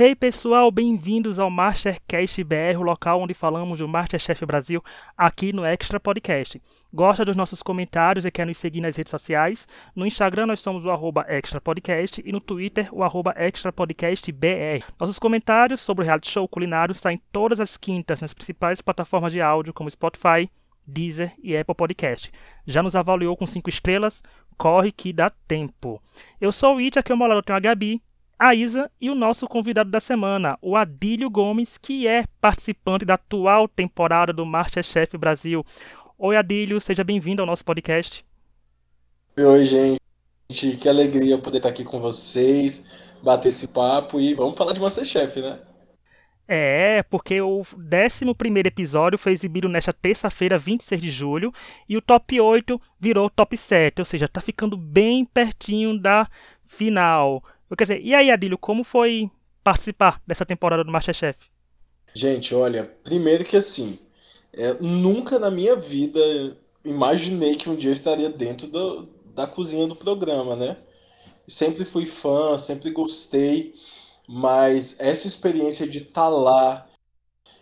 Hey pessoal, bem-vindos ao Mastercast BR, o local onde falamos do Masterchef Brasil aqui no Extra Podcast. Gosta dos nossos comentários e quer nos seguir nas redes sociais? No Instagram nós somos o arroba Extra Podcast e no Twitter o arroba Extra Podcast BR. Nossos comentários sobre o reality show culinário saem todas as quintas nas principais plataformas de áudio como Spotify, Deezer e Apple Podcast. Já nos avaliou com 5 estrelas? Corre que dá tempo. Eu sou o It, aqui ao meu lado tem a Gabi a Isa e o nosso convidado da semana, o Adílio Gomes, que é participante da atual temporada do Masterchef Brasil. Oi, Adílio, seja bem-vindo ao nosso podcast. Oi, gente. Que alegria poder estar aqui com vocês, bater esse papo e vamos falar de Masterchef, né? É, porque o 11 episódio foi exibido nesta terça-feira, 26 de julho, e o top 8 virou top 7, ou seja, tá ficando bem pertinho da final. Quer dizer, e aí, Adílio, como foi participar dessa temporada do Masterchef? Gente, olha, primeiro que assim, é, nunca na minha vida imaginei que um dia eu estaria dentro do, da cozinha do programa, né? Sempre fui fã, sempre gostei, mas essa experiência de estar tá lá,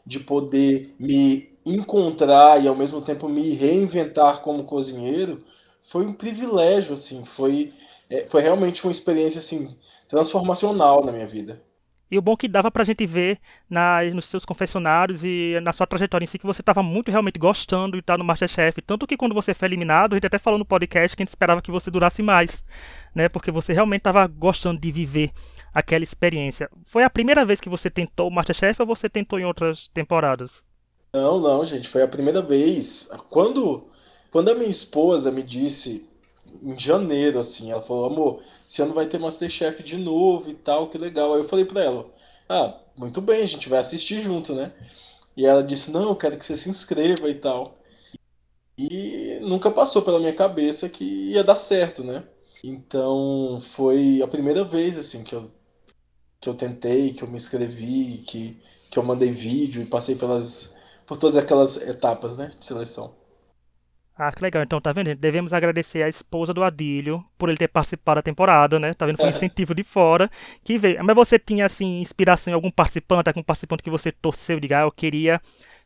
de poder me encontrar e ao mesmo tempo me reinventar como cozinheiro, foi um privilégio, assim, foi, é, foi realmente uma experiência assim transformacional na minha vida. E o bom que dava pra gente ver na, nos seus confessionários e na sua trajetória em si que você estava muito realmente gostando de estar no Masterchef. Tanto que quando você foi eliminado, a gente até falou no podcast que a gente esperava que você durasse mais, né? Porque você realmente estava gostando de viver aquela experiência. Foi a primeira vez que você tentou o Masterchef ou você tentou em outras temporadas? Não, não, gente, foi a primeira vez. Quando, quando a minha esposa me disse em janeiro, assim. Ela falou, amor, esse ano vai ter Masterchef de novo e tal, que legal. Aí eu falei pra ela, ah, muito bem, a gente vai assistir junto, né? E ela disse, não, eu quero que você se inscreva e tal. E nunca passou pela minha cabeça que ia dar certo, né? Então foi a primeira vez, assim, que eu, que eu tentei, que eu me inscrevi, que, que eu mandei vídeo e passei pelas, por todas aquelas etapas, né, de seleção. Ah, que legal. Então, tá vendo? Devemos agradecer a esposa do Adílio por ele ter participado da temporada, né? Tá vendo? Foi um é. incentivo de fora que veio. Mas você tinha, assim, inspiração em algum participante, algum participante que você torceu, diga, ah, eu queria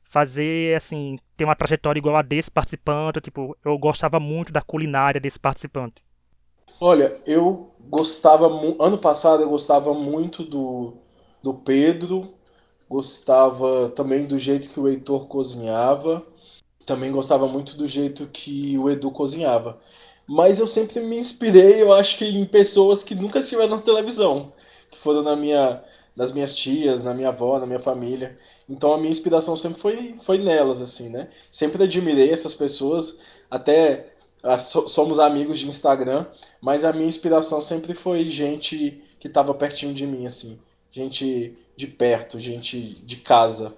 fazer, assim, ter uma trajetória igual a desse participante, tipo, eu gostava muito da culinária desse participante. Olha, eu gostava, ano passado eu gostava muito do, do Pedro, gostava também do jeito que o Heitor cozinhava, também gostava muito do jeito que o Edu cozinhava. Mas eu sempre me inspirei, eu acho que em pessoas que nunca estiveram na televisão, que foram na minha, nas minhas tias, na minha avó, na minha família. Então a minha inspiração sempre foi, foi nelas, assim, né? Sempre admirei essas pessoas, até ah, somos amigos de Instagram, mas a minha inspiração sempre foi gente que estava pertinho de mim, assim. Gente de perto, gente de casa.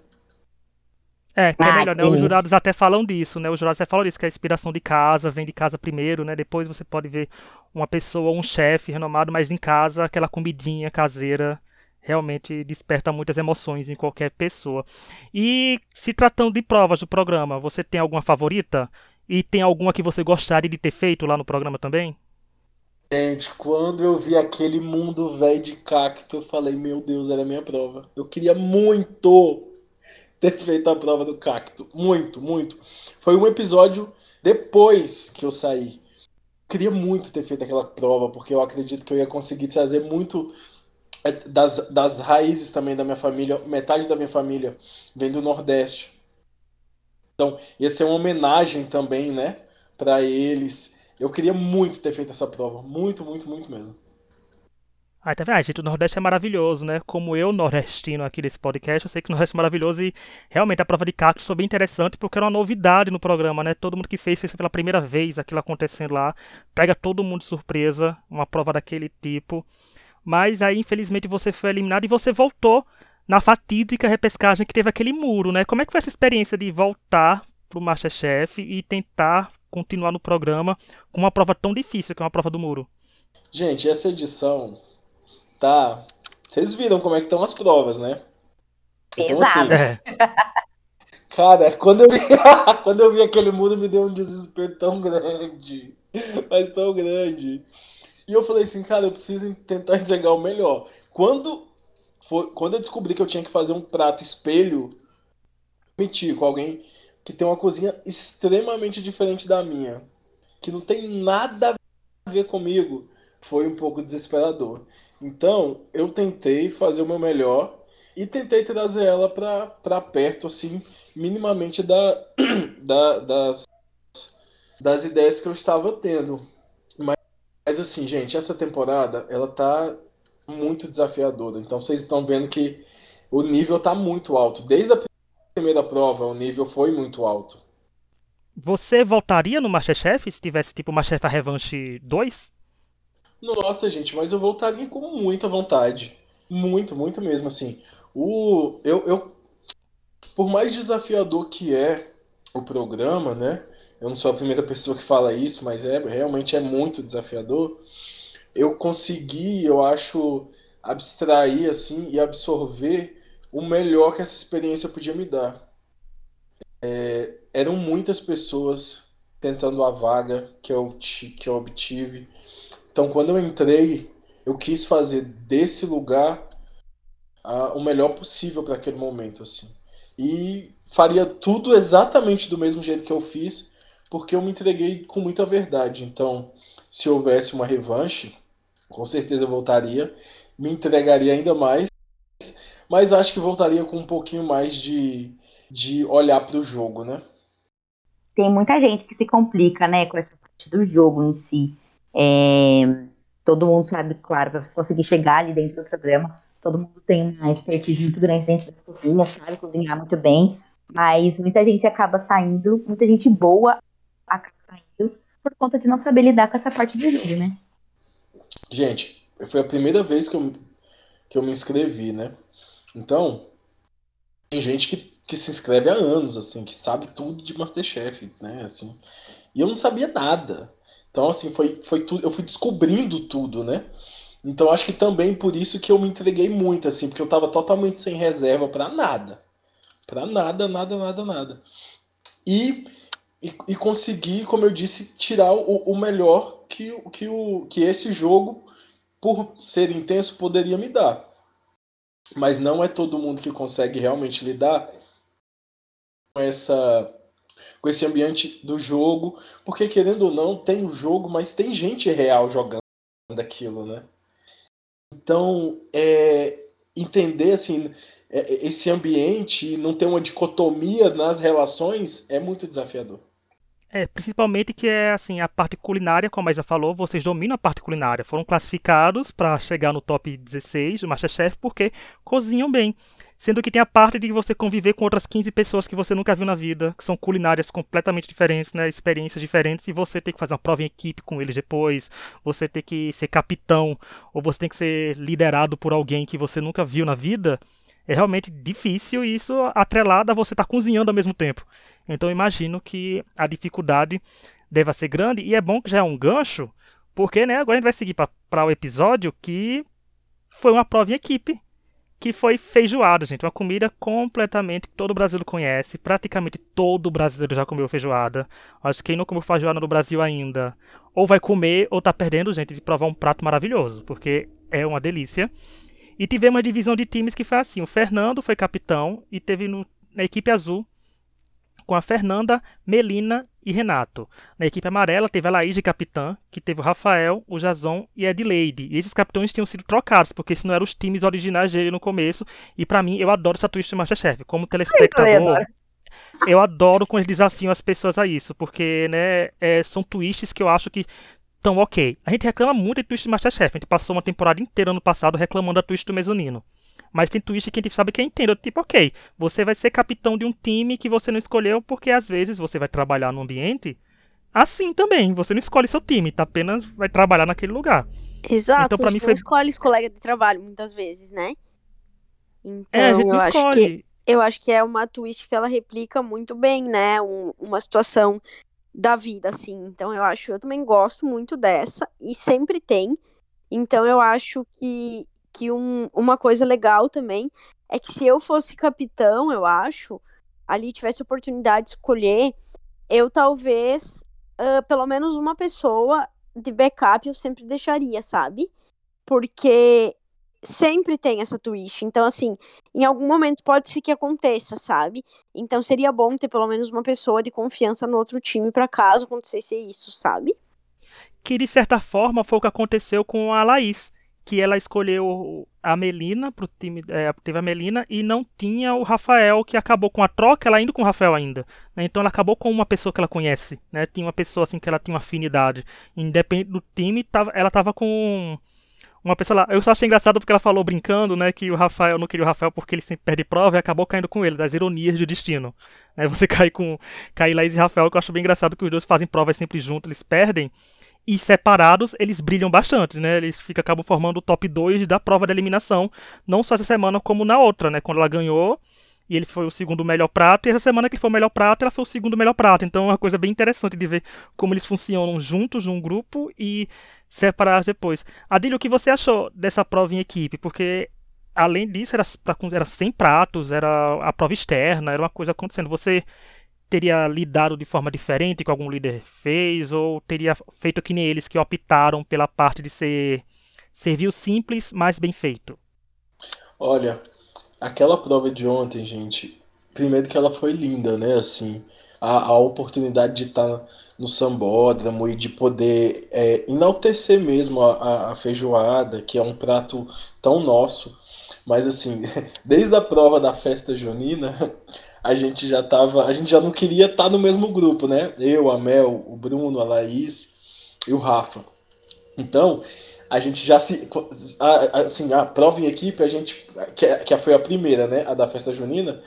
É, que é ah, melhor, né? Os jurados até falam disso, né? Os jurados até falam disso, que a inspiração de casa vem de casa primeiro, né? Depois você pode ver uma pessoa, um chefe renomado, mas em casa, aquela comidinha caseira realmente desperta muitas emoções em qualquer pessoa. E se tratando de provas do programa, você tem alguma favorita? E tem alguma que você gostaria de ter feito lá no programa também? Gente, quando eu vi aquele mundo velho de cacto, eu falei, meu Deus, era a minha prova. Eu queria muito ter feito a prova do cacto. Muito, muito. Foi um episódio depois que eu saí. Queria muito ter feito aquela prova, porque eu acredito que eu ia conseguir trazer muito é, das, das raízes também da minha família. Metade da minha família vem do Nordeste. Então, ia ser uma homenagem também, né, para eles. Eu queria muito ter feito essa prova. Muito, muito, muito mesmo. Ah, tá vendo? Ah, gente, o Nordeste é maravilhoso, né? Como eu, nordestino aqui desse podcast, eu sei que o Nordeste é maravilhoso e realmente a prova de cacto foi bem interessante porque era uma novidade no programa, né? Todo mundo que fez, fez pela primeira vez aquilo acontecendo lá. Pega todo mundo de surpresa, uma prova daquele tipo. Mas aí, infelizmente, você foi eliminado e você voltou na fatídica repescagem que teve aquele muro, né? Como é que foi essa experiência de voltar pro Masterchef e tentar continuar no programa com uma prova tão difícil que é uma prova do muro? Gente, essa edição tá. Vocês viram como é que estão as provas, né? Então, assim, é. Cara, quando eu, vi, quando eu vi aquele mundo, me deu um desespero tão grande. Mas tão grande. E eu falei assim, cara, eu preciso tentar entregar o melhor. Quando foi quando eu descobri que eu tinha que fazer um prato espelho, mentir com alguém que tem uma cozinha extremamente diferente da minha, que não tem nada a ver comigo, foi um pouco desesperador. Então, eu tentei fazer o meu melhor e tentei trazer ela para perto, assim, minimamente da, da, das, das ideias que eu estava tendo. Mas, mas, assim, gente, essa temporada, ela tá muito desafiadora. Então, vocês estão vendo que o nível tá muito alto. Desde a primeira prova, o nível foi muito alto. Você voltaria no Masterchef se tivesse, tipo, Masterchef Revanche 2? Nossa, gente, mas eu voltaria com muita vontade. Muito, muito mesmo, assim. O, eu, eu, por mais desafiador que é o programa, né? Eu não sou a primeira pessoa que fala isso, mas é realmente é muito desafiador. Eu consegui, eu acho, abstrair assim e absorver o melhor que essa experiência podia me dar. É, eram muitas pessoas tentando a vaga que eu, que eu obtive. Então, quando eu entrei, eu quis fazer desse lugar o melhor possível para aquele momento, assim. E faria tudo exatamente do mesmo jeito que eu fiz, porque eu me entreguei com muita verdade. Então, se houvesse uma revanche, com certeza eu voltaria, me entregaria ainda mais, mas acho que voltaria com um pouquinho mais de, de olhar para o jogo, né? Tem muita gente que se complica, né, com essa parte do jogo em si. É, todo mundo sabe, claro, para você conseguir chegar ali dentro do programa, todo mundo tem uma expertise muito grande dentro da cozinha, sabe cozinhar muito bem, mas muita gente acaba saindo, muita gente boa acaba saindo por conta de não saber lidar com essa parte do jogo, né? Gente, foi a primeira vez que eu, que eu me inscrevi, né? Então, tem gente que, que se inscreve há anos, assim, que sabe tudo de Masterchef, né? Assim, e eu não sabia nada. Então, assim, foi, foi tudo, eu fui descobrindo tudo, né? Então acho que também por isso que eu me entreguei muito, assim, porque eu tava totalmente sem reserva para nada. para nada, nada, nada, nada. E, e, e, consegui, como eu disse, tirar o, o melhor que, que, o, que esse jogo, por ser intenso, poderia me dar. Mas não é todo mundo que consegue realmente lidar com essa com esse ambiente do jogo, porque querendo ou não, tem o jogo, mas tem gente real jogando aquilo, né? Então, é, entender assim é, esse ambiente, não ter uma dicotomia nas relações é muito desafiador. É, principalmente que é assim, a parte culinária, como a Isa falou, vocês dominam a parte culinária. Foram classificados para chegar no top 16 do Masterchef porque cozinham bem. Sendo que tem a parte de você conviver com outras 15 pessoas que você nunca viu na vida, que são culinárias completamente diferentes, né? Experiências diferentes, e você tem que fazer uma prova em equipe com eles depois, você tem que ser capitão, ou você tem que ser liderado por alguém que você nunca viu na vida. É realmente difícil e isso atrelado a você estar tá cozinhando ao mesmo tempo. Então imagino que a dificuldade deva ser grande, e é bom que já é um gancho, porque né, agora a gente vai seguir para o episódio que foi uma prova em equipe que foi feijoada, gente. Uma comida completamente que todo brasileiro conhece. Praticamente todo brasileiro já comeu feijoada. Acho que quem não comeu feijoada no Brasil ainda, ou vai comer, ou tá perdendo, gente, de provar um prato maravilhoso, porque é uma delícia. E tivemos uma divisão de times que foi assim: o Fernando foi capitão e teve no, na equipe azul com a Fernanda, Melina e Renato. Na equipe amarela teve a Laís de capitã, que teve o Rafael, o Jason e a Edileide. E esses capitães tinham sido trocados, porque esses não eram os times originais dele no começo. E para mim, eu adoro essa twist do Masterchef. Como telespectador, Ai, eu adoro quando eles desafiam as pessoas a isso, porque né, é, são twists que eu acho que estão ok. A gente reclama muito de twist do Masterchef. A gente passou uma temporada inteira ano passado reclamando da twist do Mezonino. Mas tem twist que a gente sabe que é entendo. Tipo, ok, você vai ser capitão de um time que você não escolheu porque às vezes você vai trabalhar num ambiente assim também. Você não escolhe seu time, tá apenas vai trabalhar naquele lugar. Exato. Então, para mim foi. Não escolhe os colegas de trabalho muitas vezes, né? Então, é, a gente não eu escolhe. acho que eu acho que é uma twist que ela replica muito bem, né? Um, uma situação da vida, assim. Então eu acho, eu também gosto muito dessa e sempre tem. Então eu acho que que um, uma coisa legal também é que se eu fosse capitão, eu acho, ali tivesse oportunidade de escolher, eu talvez, uh, pelo menos uma pessoa de backup eu sempre deixaria, sabe? Porque sempre tem essa twist. Então, assim, em algum momento pode ser que aconteça, sabe? Então seria bom ter pelo menos uma pessoa de confiança no outro time para caso acontecesse isso, sabe? Que de certa forma foi o que aconteceu com a Laís, que ela escolheu a Melina pro time, é, teve a Melina e não tinha o Rafael, que acabou com a troca, ela indo com o Rafael ainda. Né? Então ela acabou com uma pessoa que ela conhece, né? Tinha uma pessoa assim que ela tinha uma afinidade. Independente do time, tava, ela tava com uma pessoa lá. Eu só achei engraçado porque ela falou brincando, né, que o Rafael não queria o Rafael porque ele sempre perde prova e acabou caindo com ele, das ironias do destino. Né, você cai com cai Laís e Rafael, que eu acho bem engraçado que os dois fazem provas sempre juntos, eles perdem. E separados, eles brilham bastante, né? Eles ficam, acabam formando o top 2 da prova de eliminação, não só essa semana como na outra, né? Quando ela ganhou, e ele foi o segundo melhor prato, e essa semana que ele foi o melhor prato, ela foi o segundo melhor prato. Então é uma coisa bem interessante de ver como eles funcionam juntos num grupo e separados depois. Adílio, o que você achou dessa prova em equipe? Porque além disso, era, era 100 pratos, era a prova externa, era uma coisa acontecendo. Você teria lidado de forma diferente que algum líder fez, ou teria feito que nem eles que optaram pela parte de ser serviu simples, mas bem feito? Olha, aquela prova de ontem, gente, primeiro que ela foi linda, né? Assim, a, a oportunidade de estar tá no sambódromo e de poder é, enaltecer mesmo a, a, feijoada, que é um prato tão nosso. Mas assim, desde a prova da festa junina, a gente já tava, a gente já não queria estar tá no mesmo grupo, né? Eu, a Mel, o Bruno, a Laís e o Rafa. Então, a gente já se. Assim, a prova em equipe, a gente. Que, que foi a primeira, né? A da festa junina.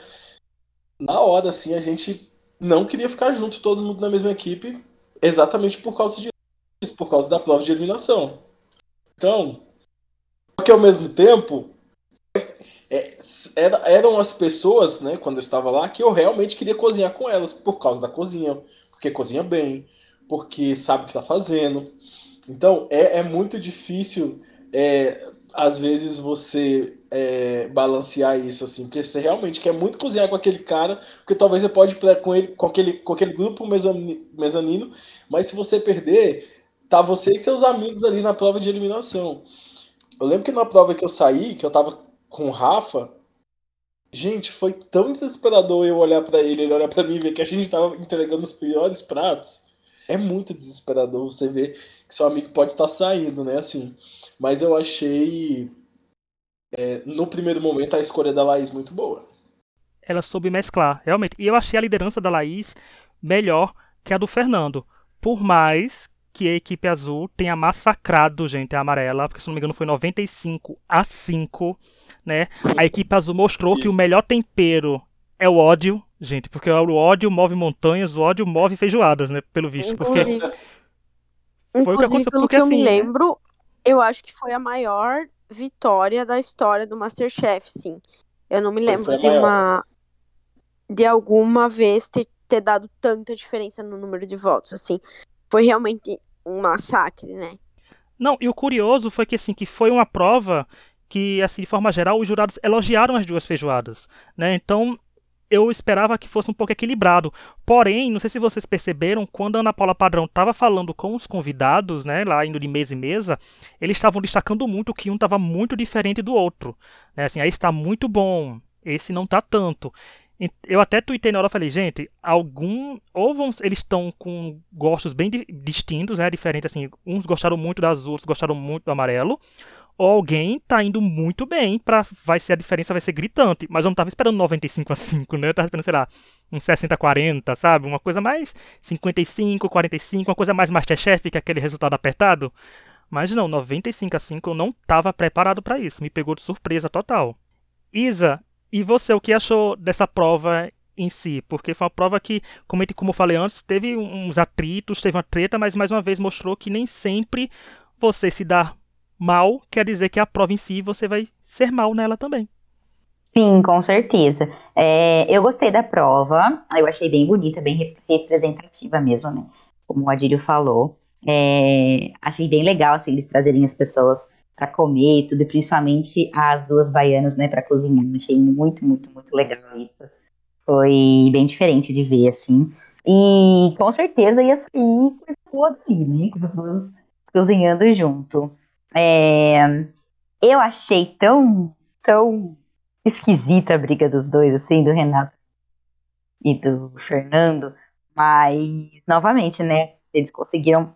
Na hora, assim, a gente não queria ficar junto, todo mundo na mesma equipe, exatamente por causa disso, por causa da prova de eliminação. Então, que ao mesmo tempo, é, era, eram as pessoas, né, quando eu estava lá, que eu realmente queria cozinhar com elas, por causa da cozinha, porque cozinha bem, porque sabe o que está fazendo. Então é, é muito difícil, é, às vezes, você é, balancear isso, assim, porque você realmente quer muito cozinhar com aquele cara, porque talvez você pode ir com, ele, com, aquele, com aquele grupo mezanino, mas se você perder, tá você e seus amigos ali na prova de eliminação. Eu lembro que na prova que eu saí, que eu tava com o Rafa, gente, foi tão desesperador eu olhar para ele, ele olhar para mim e ver que a gente tava entregando os piores pratos. É muito desesperador você ver que seu amigo pode estar saindo, né? Assim, mas eu achei é, no primeiro momento a escolha da Laís muito boa. Ela soube mesclar, realmente. E eu achei a liderança da Laís melhor que a do Fernando. Por mais que a equipe azul tenha massacrado gente a amarela, porque se não me engano foi 95 a 5, né? A equipe azul mostrou Isso. que o melhor tempero é o ódio, gente, porque o ódio move montanhas, o ódio move feijoadas, né? Pelo visto. Inclusive, porque foi o que aconteceu. Pelo porque, que eu assim, me lembro, eu acho que foi a maior vitória da história do Masterchef, sim. Eu não me lembro de uma. de alguma vez ter, ter dado tanta diferença no número de votos, assim. Foi realmente um massacre, né? Não, e o curioso foi que, assim, que foi uma prova que, assim, de forma geral, os jurados elogiaram as duas feijoadas, né? Então, eu esperava que fosse um pouco equilibrado. Porém, não sei se vocês perceberam, quando a Ana Paula Padrão estava falando com os convidados, né, lá indo de mesa em mesa, eles estavam destacando muito que um estava muito diferente do outro. Né, assim, aí está muito bom, esse não está tanto. Eu até tuitei na hora, falei, gente, algum ou vão, eles estão com gostos bem distintos, né, diferentes assim, uns gostaram muito do azul, outros gostaram muito do amarelo, ou alguém tá indo muito bem para vai ser a diferença vai ser gritante, mas eu não tava esperando 95 a 5, né? Eu tava esperando, sei lá, um 60 a 40, sabe? Uma coisa mais 55, 45, uma coisa mais Masterchef, que aquele resultado apertado. Mas não, 95 a 5 eu não tava preparado para isso, me pegou de surpresa total. Isa, e você, o que achou dessa prova em si? Porque foi uma prova que, como eu falei antes, teve uns atritos, teve uma treta, mas mais uma vez mostrou que nem sempre você se dá mal quer dizer que a prova em si você vai ser mal nela também. Sim, com certeza. É, eu gostei da prova, eu achei bem bonita, bem representativa mesmo, né? Como o Adílio falou. É, achei bem legal, assim, eles trazerem as pessoas para comer e tudo, principalmente as duas baianas, né, para cozinhar. Achei muito, muito, muito legal isso. Foi bem diferente de ver, assim. E com certeza ia sair coisa boa dali, né? Com as duas cozinhando junto. É, Eu achei tão, tão esquisita a briga dos dois, assim, do Renato e do Fernando, mas, novamente, né, eles conseguiram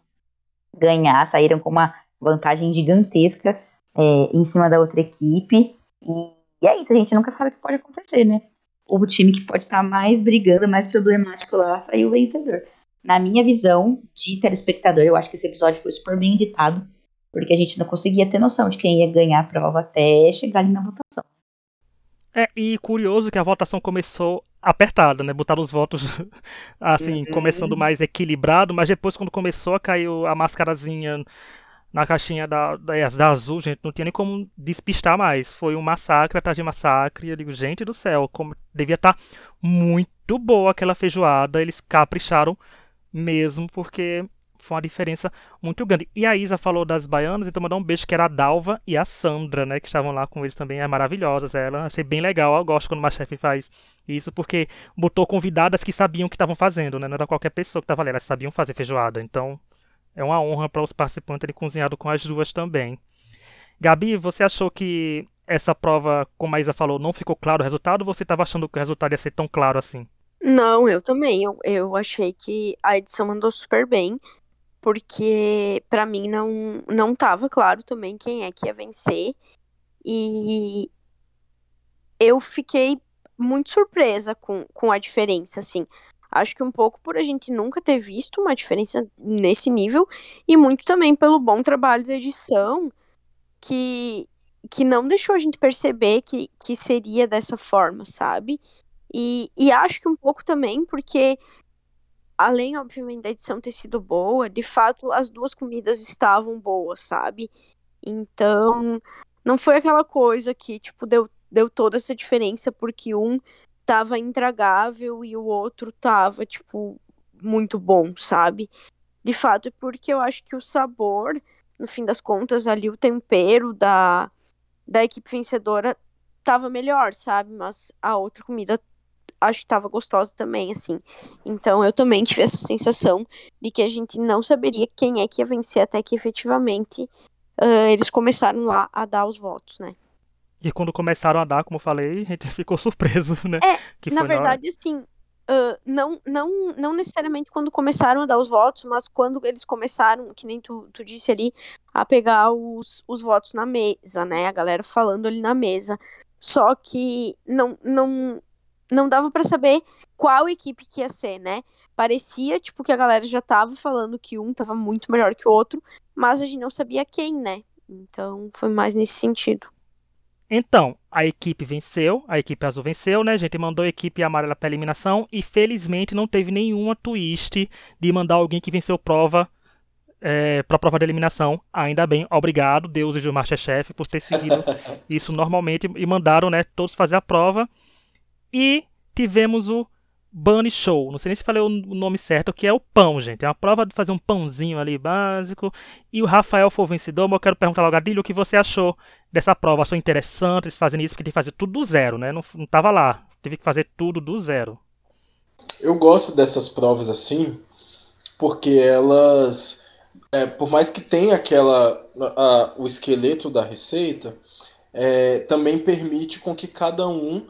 ganhar, saíram com uma vantagem gigantesca é, em cima da outra equipe, e, e, é isso, a gente nunca sabe o que pode acontecer, né? O time que pode estar mais brigando, mais problemático lá, saiu vencedor. Na minha visão de telespectador, eu acho que esse episódio foi super bem editado, porque a gente não conseguia ter noção de quem ia ganhar a prova até chegar ali na votação. É, e curioso que a votação começou apertada, né? Botaram os votos, assim, uhum. começando mais equilibrado, mas depois, quando começou a cair a máscarazinha na caixinha da, da, da, azul, gente, não tinha nem como despistar mais. Foi um massacre atrás de massacre. Eu digo, gente do céu, como devia estar tá muito boa aquela feijoada. Eles capricharam mesmo, porque foi uma diferença muito grande. E a Isa falou das baianas, então mandar um beijo que era a Dalva e a Sandra, né, que estavam lá com eles também, é maravilhosas. Ela achei bem legal, eu gosto quando uma chefe faz isso, porque botou convidadas que sabiam o que estavam fazendo, né? Não era qualquer pessoa que estava ali, elas sabiam fazer feijoada. Então, é uma honra para os participantes terem cozinhado com as duas também. Gabi, você achou que essa prova, como a Isa falou, não ficou claro o resultado, ou você estava achando que o resultado ia ser tão claro assim? Não, eu também. Eu, eu achei que a edição mandou super bem porque para mim não não tava claro também quem é que ia vencer e eu fiquei muito surpresa com, com a diferença, assim. Acho que um pouco por a gente nunca ter visto uma diferença nesse nível e muito também pelo bom trabalho da edição que, que não deixou a gente perceber que, que seria dessa forma, sabe? E, e acho que um pouco também porque além, obviamente, da edição ter sido boa, de fato as duas comidas estavam boas, sabe? Então, não foi aquela coisa que, tipo, deu, deu toda essa diferença porque um tava intragável e o outro tava, tipo, muito bom, sabe? De fato, é porque eu acho que o sabor, no fim das contas, ali o tempero da, da equipe vencedora tava melhor, sabe? Mas a outra comida acho que tava gostosa também, assim. Então eu também tive essa sensação de que a gente não saberia quem é que ia vencer até que efetivamente uh, eles começaram lá a dar os votos, né? E quando começaram a dar, como eu falei, a gente ficou surpreso, né? É, que na verdade, na assim, uh, não, não, não necessariamente quando começaram a dar os votos, mas quando eles começaram, que nem tu, tu disse ali, a pegar os, os votos na mesa, né? A galera falando ali na mesa. Só que não, não, não dava para saber qual equipe que ia ser, né? Parecia, tipo, que a galera já tava falando que um tava muito melhor que o outro, mas a gente não sabia quem, né? Então foi mais nesse sentido. Então, a equipe venceu, a equipe azul venceu, né? A gente mandou a equipe amarela para eliminação e felizmente não teve nenhuma twist de mandar alguém que venceu prova é, para a prova de eliminação. Ainda bem, obrigado, deuses do Masterchef, por ter seguido isso normalmente e mandaram, né, todos fazer a prova. E tivemos o Bunny Show. Não sei nem se falei o nome certo, que é o pão, gente. É uma prova de fazer um pãozinho ali básico. E o Rafael foi o vencedor, mas eu quero perguntar logo, Adílio, o que você achou dessa prova? Achou interessante eles fazerem isso? Porque tem que fazer tudo do zero, né? Não, não tava lá. Teve que fazer tudo do zero. Eu gosto dessas provas assim, porque elas. É, por mais que tenha aquela. A, o esqueleto da receita, é, também permite com que cada um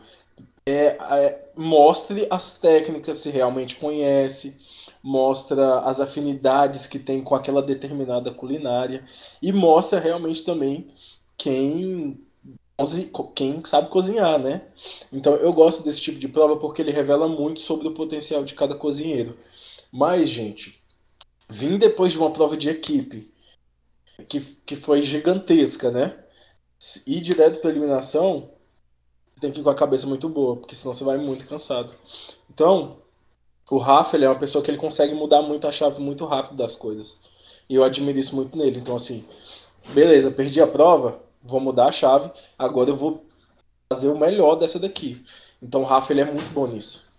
é, é, mostre as técnicas se realmente conhece, mostra as afinidades que tem com aquela determinada culinária e mostra realmente também quem quem sabe cozinhar, né? Então eu gosto desse tipo de prova porque ele revela muito sobre o potencial de cada cozinheiro. Mas, gente, vim depois de uma prova de equipe que, que foi gigantesca, né? Ir direto para eliminação tem que ir com a cabeça muito boa, porque senão você vai muito cansado. Então, o Rafa ele é uma pessoa que ele consegue mudar muito a chave muito rápido das coisas. E eu admiro isso muito nele. Então, assim, beleza, perdi a prova, vou mudar a chave, agora eu vou fazer o melhor dessa daqui. Então, o Rafa ele é muito bom nisso.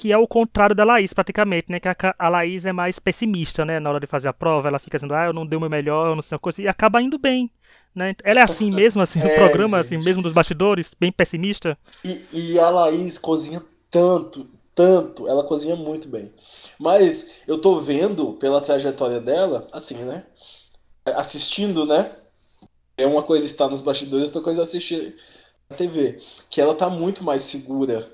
Que é o contrário da Laís, praticamente, né? Que a, a Laís é mais pessimista, né? Na hora de fazer a prova, ela fica dizendo, ah, eu não dei o meu melhor, eu não sei uma coisa, e acaba indo bem. Né? Ela é assim mesmo, assim, no é, programa, gente. assim, mesmo dos bastidores, bem pessimista. E, e a Laís cozinha tanto, tanto, ela cozinha muito bem. Mas eu tô vendo pela trajetória dela, assim, né? Assistindo, né? é uma coisa estar nos bastidores, outra coisa é assistir a TV. Que ela tá muito mais segura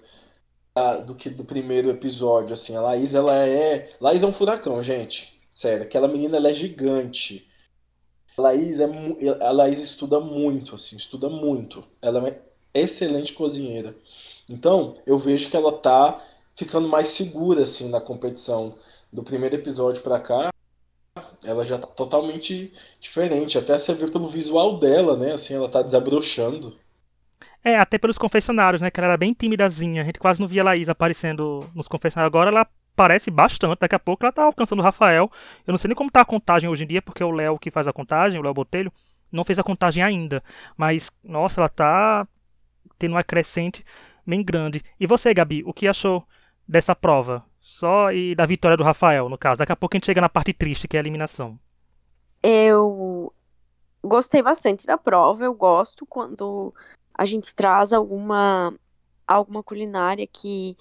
do que do primeiro episódio. Assim, a Laís, ela é. Laís é um furacão, gente. Sério, aquela menina ela é gigante. A Laís, é, a Laís estuda muito, assim, estuda muito. Ela é excelente cozinheira. Então, eu vejo que ela tá ficando mais segura, assim, na competição. Do primeiro episódio para cá, ela já tá totalmente diferente. Até você vê pelo visual dela, né? Assim, ela tá desabrochando. É, até pelos confessionários, né? Que ela era bem timidazinha. A gente quase não via a Laís aparecendo nos confessionários. Agora ela parece bastante. Daqui a pouco ela tá alcançando o Rafael. Eu não sei nem como tá a contagem hoje em dia, porque o Léo que faz a contagem, o Léo Botelho, não fez a contagem ainda. Mas, nossa, ela tá tendo uma crescente bem grande. E você, Gabi, o que achou dessa prova? Só e da vitória do Rafael, no caso. Daqui a pouco a gente chega na parte triste, que é a eliminação. Eu gostei bastante da prova. Eu gosto quando a gente traz alguma alguma culinária que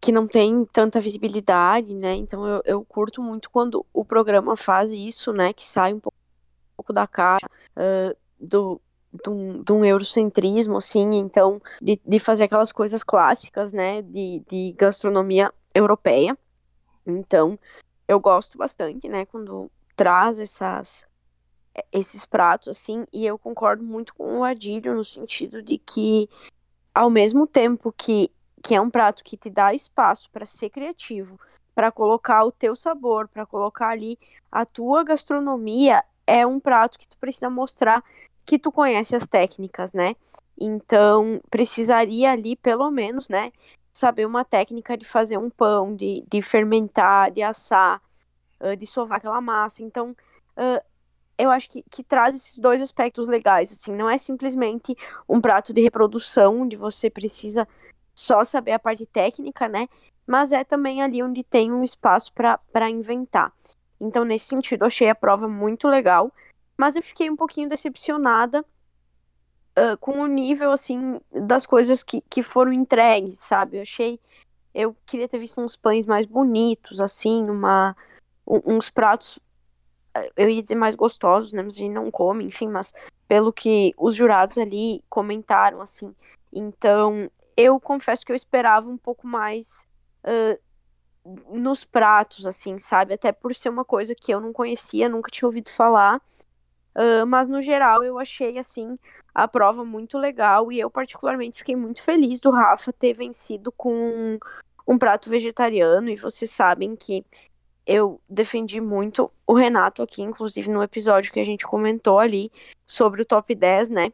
que não tem tanta visibilidade, né? Então eu, eu curto muito quando o programa faz isso, né? Que sai um pouco, um pouco da caixa uh, do de um, de um, eurocentrismo, assim, então, de, de fazer aquelas coisas clássicas, né, de, de gastronomia europeia. Então, eu gosto bastante, né, quando traz essas, esses pratos, assim, e eu concordo muito com o Adílio no sentido de que, ao mesmo tempo que, que é um prato que te dá espaço para ser criativo, para colocar o teu sabor, para colocar ali a tua gastronomia, é um prato que tu precisa mostrar que tu conhece as técnicas, né? Então, precisaria ali, pelo menos, né, saber uma técnica de fazer um pão, de, de fermentar, de assar, de sovar aquela massa. Então, uh, eu acho que, que traz esses dois aspectos legais, assim, não é simplesmente um prato de reprodução, onde você precisa só saber a parte técnica, né? Mas é também ali onde tem um espaço para inventar. Então, nesse sentido, achei a prova muito legal, mas eu fiquei um pouquinho decepcionada uh, com o nível, assim, das coisas que, que foram entregues, sabe? Eu achei. Eu queria ter visto uns pães mais bonitos, assim, uma, uns pratos eu ia dizer mais gostosos, né? Mas a gente não come, enfim, mas pelo que os jurados ali comentaram, assim. Então, eu confesso que eu esperava um pouco mais uh, nos pratos, assim, sabe? Até por ser uma coisa que eu não conhecia, nunca tinha ouvido falar. Uh, mas no geral eu achei assim a prova muito legal e eu particularmente fiquei muito feliz do Rafa ter vencido com um prato vegetariano e vocês sabem que eu defendi muito o Renato aqui, inclusive no episódio que a gente comentou ali sobre o top 10, né?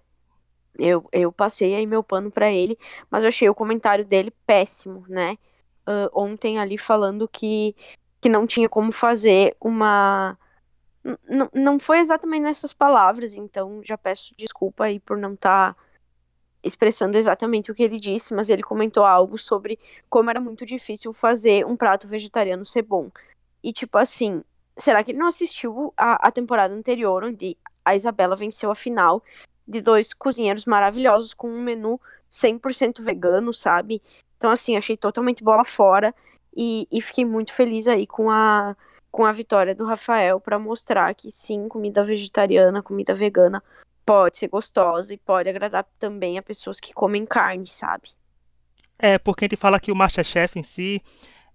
Eu, eu passei aí meu pano para ele, mas eu achei o comentário dele péssimo, né? Uh, ontem ali falando que, que não tinha como fazer uma. N não foi exatamente nessas palavras, então já peço desculpa aí por não estar tá expressando exatamente o que ele disse, mas ele comentou algo sobre como era muito difícil fazer um prato vegetariano ser bom. E tipo assim, será que ele não assistiu a, a temporada anterior, onde a Isabela venceu a final de dois cozinheiros maravilhosos com um menu 100% vegano, sabe? Então, assim, achei totalmente bola fora e, e fiquei muito feliz aí com a, com a vitória do Rafael para mostrar que sim, comida vegetariana, comida vegana pode ser gostosa e pode agradar também a pessoas que comem carne, sabe? É, porque a gente fala que o Masterchef em si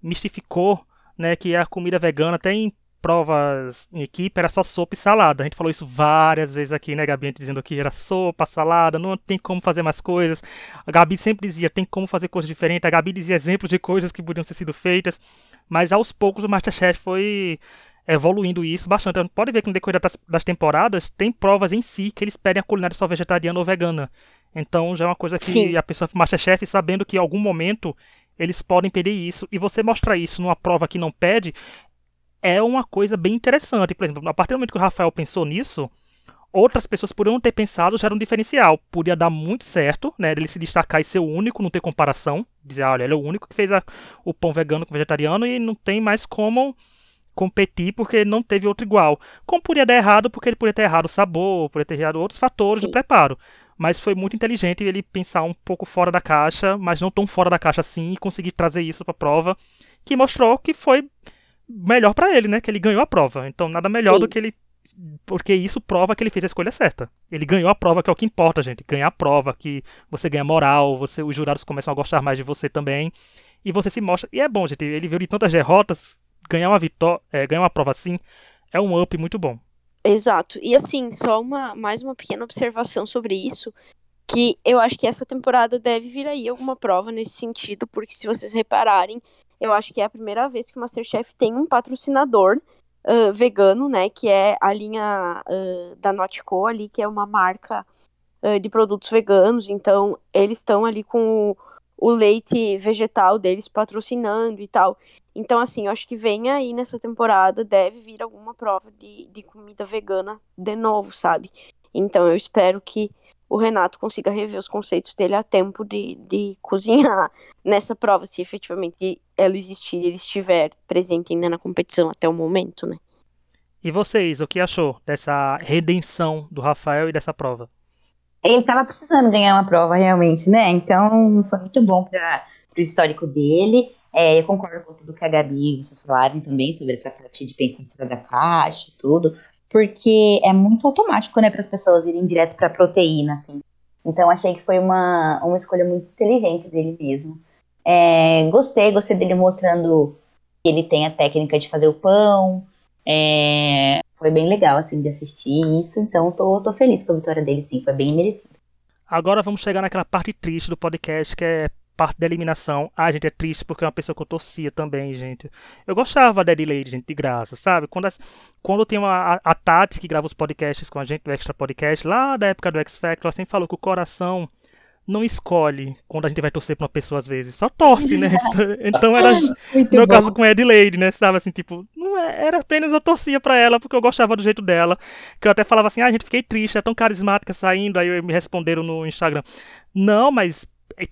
mistificou né, que a comida vegana tem provas em equipe era só sopa e salada. A gente falou isso várias vezes aqui, né, Gabi? dizendo que era sopa, salada, não tem como fazer mais coisas. A Gabi sempre dizia, tem como fazer coisas diferentes. A Gabi dizia exemplos de coisas que podiam ter sido feitas. Mas aos poucos o Masterchef foi evoluindo isso bastante. Então, pode ver que no decorrer das, das temporadas tem provas em si que eles pedem a culinária só vegetariana ou vegana. Então já é uma coisa que Sim. a pessoa Masterchef, sabendo que em algum momento eles podem pedir isso. E você mostrar isso numa prova que não pede é uma coisa bem interessante. Por exemplo, a partir do momento que o Rafael pensou nisso, outras pessoas poderiam ter pensado já era um diferencial. Podia dar muito certo, né? Ele se destacar e ser o único, não ter comparação. Dizer, olha, ele é o único que fez a, o pão vegano com vegetariano e não tem mais como competir porque não teve outro igual. Como podia dar errado, porque ele podia ter errado o sabor, podia ter errado outros fatores Sim. do preparo mas foi muito inteligente ele pensar um pouco fora da caixa, mas não tão fora da caixa assim, e conseguir trazer isso para a prova, que mostrou que foi melhor para ele, né? Que ele ganhou a prova. Então, nada melhor Sim. do que ele porque isso prova que ele fez a escolha certa. Ele ganhou a prova, que é o que importa, gente. Ganhar a prova, que você ganha moral, você, os jurados começam a gostar mais de você também. E você se mostra. E é bom, gente. Ele viu de tantas derrotas, ganhar uma vitória, é, ganhar uma prova assim, é um up muito bom. Exato. E assim, só uma mais uma pequena observação sobre isso, que eu acho que essa temporada deve vir aí alguma prova nesse sentido, porque se vocês repararem, eu acho que é a primeira vez que o Masterchef tem um patrocinador uh, vegano, né? Que é a linha uh, da Notco ali, que é uma marca uh, de produtos veganos. Então, eles estão ali com o, o, leite vegetal deles patrocinando e tal. Então, assim, eu acho que vem aí nessa temporada, deve vir alguma prova de, de comida vegana de novo, sabe? Então, eu espero que o Renato consiga rever os conceitos dele a tempo de, de cozinhar nessa prova, se efetivamente ela existir ele estiver presente ainda na competição até o momento, né? E vocês, o que achou dessa redenção do Rafael e dessa prova? Ele estava precisando ganhar uma prova realmente, né? Então foi muito bom para o histórico dele. É, eu concordo com tudo que a Gabi e vocês falaram também sobre essa parte de pensar fora da caixa e tudo porque é muito automático, né, para as pessoas irem direto para proteína, assim. Então achei que foi uma, uma escolha muito inteligente dele mesmo. É, gostei, gostei dele mostrando que ele tem a técnica de fazer o pão. É, foi bem legal, assim, de assistir isso. Então tô, tô feliz com a vitória dele, sim, foi bem merecido. Agora vamos chegar naquela parte triste do podcast, que é parte da eliminação. Ah, gente, é triste porque é uma pessoa que eu torcia também, gente. Eu gostava da Lady, gente, de graça, sabe? Quando, as, quando tem uma, a, a Tati, que grava os podcasts com a gente, do Extra Podcast, lá da época do X Factor, ela sempre falou que o coração não escolhe quando a gente vai torcer pra uma pessoa às vezes, só torce, né? Então era no meu caso com a Lady, né? Sabe assim, tipo, não é, era apenas eu torcia pra ela porque eu gostava do jeito dela. Que eu até falava assim, ah, gente, fiquei triste, é tão carismática saindo. Aí me responderam no Instagram, não, mas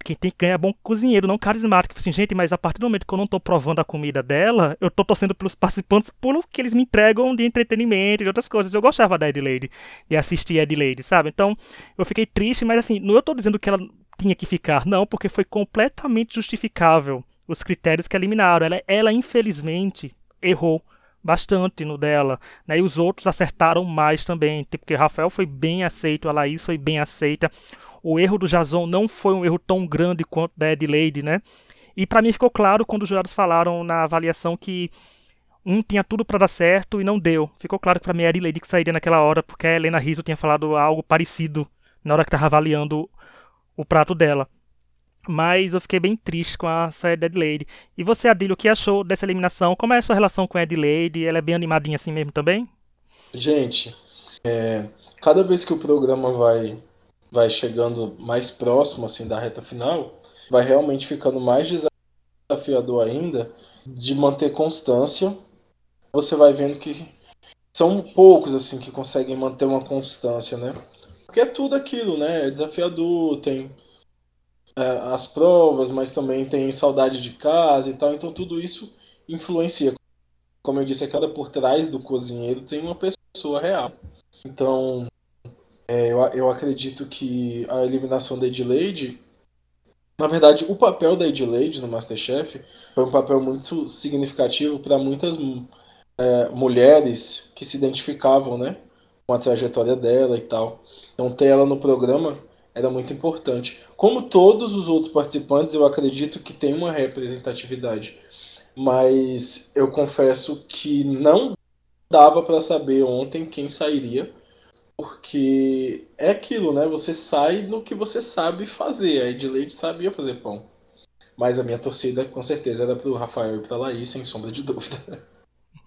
quem tem que ganhar é bom cozinheiro, não carismático. Assim, gente, mas a partir do momento que eu não tô provando a comida dela, eu tô torcendo pelos participantes pelo que eles me entregam de entretenimento e outras coisas. Eu gostava da Lady e assistir a Lady, sabe? Então, eu fiquei triste, mas assim, não eu tô dizendo que ela tinha que ficar, não, porque foi completamente justificável os critérios que eliminaram. Ela, ela infelizmente, errou bastante no dela, né? E os outros acertaram mais também, tipo, porque Rafael foi bem aceito, a Laís foi bem aceita o erro do Jason não foi um erro tão grande quanto da Adelaide, né? E para mim ficou claro quando os jurados falaram na avaliação que um tinha tudo para dar certo e não deu. Ficou claro que para mim era Adelaide que sairia naquela hora, porque a Helena Rizzo tinha falado algo parecido na hora que estava avaliando o prato dela. Mas eu fiquei bem triste com a saída da Adelaide. E você, Adilho, o que achou dessa eliminação? Como é a sua relação com a Adelaide? Ela é bem animadinha assim mesmo também? Gente, é, cada vez que o programa vai vai chegando mais próximo assim da reta final, vai realmente ficando mais desafiador ainda de manter constância. Você vai vendo que são poucos assim que conseguem manter uma constância, né? Porque é tudo aquilo, né? É desafiador, tem as provas, mas também tem saudade de casa e tal. Então tudo isso influencia. Como eu disse, a cada por trás do cozinheiro tem uma pessoa real. Então é, eu, eu acredito que a eliminação da Adelaide na verdade, o papel da Adelaide no Masterchef foi um papel muito significativo para muitas é, mulheres que se identificavam né, com a trajetória dela e tal. Então, ter ela no programa era muito importante. Como todos os outros participantes, eu acredito que tem uma representatividade. Mas eu confesso que não dava para saber ontem quem sairia porque é aquilo, né? Você sai no que você sabe fazer. A Edleide sabia fazer pão. Mas a minha torcida, com certeza, era pro Rafael e pra Laís, sem sombra de dúvida.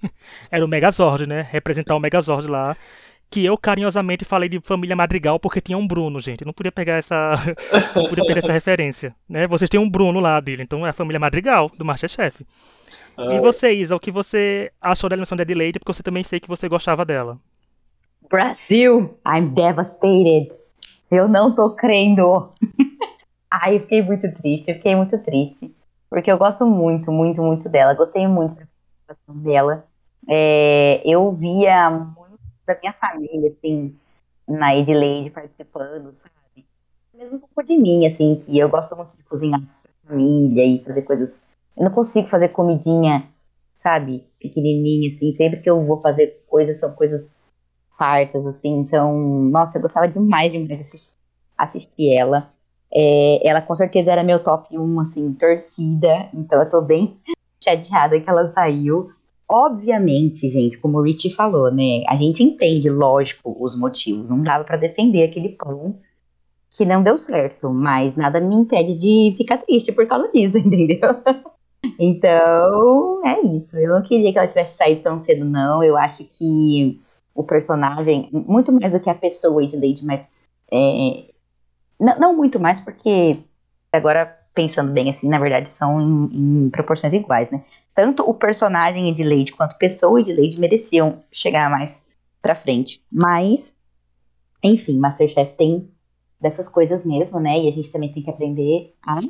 Era o Megazord, né? Representar o Megazord lá. Que eu carinhosamente falei de família Madrigal porque tinha um Bruno, gente. não podia pegar essa. não podia perder essa referência. Né? Vocês têm um Bruno lá dele, então é a família Madrigal do Masterchef. E ah. vocês, o que você achou da animação da Adelaide? Porque você também sei que você gostava dela. Brasil, I'm devastated. Eu não tô crendo. Ai, eu fiquei muito triste, eu fiquei muito triste. Porque eu gosto muito, muito, muito dela. Gostei muito da participação dela. É, eu via muito da minha família, assim, na Edileide participando, sabe? Mesmo um pouco de mim, assim, que eu gosto muito de cozinhar pra família e fazer coisas. Eu não consigo fazer comidinha, sabe, pequenininha, assim. Sempre que eu vou fazer coisas, são coisas fartas, assim. Então, nossa, eu gostava demais, de assistir, assistir ela. É, ela com certeza era meu top 1, assim, torcida. Então eu tô bem chateada que ela saiu. Obviamente, gente, como o Richie falou, né? A gente entende, lógico, os motivos. Não dava para defender aquele pão que não deu certo, mas nada me impede de ficar triste por causa disso, entendeu? então, é isso. Eu não queria que ela tivesse saído tão cedo, não. Eu acho que o personagem, muito mais do que a pessoa de Lady, mas é, não, não, muito mais, porque agora pensando bem assim, na verdade são em, em proporções iguais, né? Tanto o personagem de Lady quanto a pessoa de Lady mereciam chegar mais pra frente. Mas, enfim, Masterchef tem dessas coisas mesmo, né? E a gente também tem que aprender a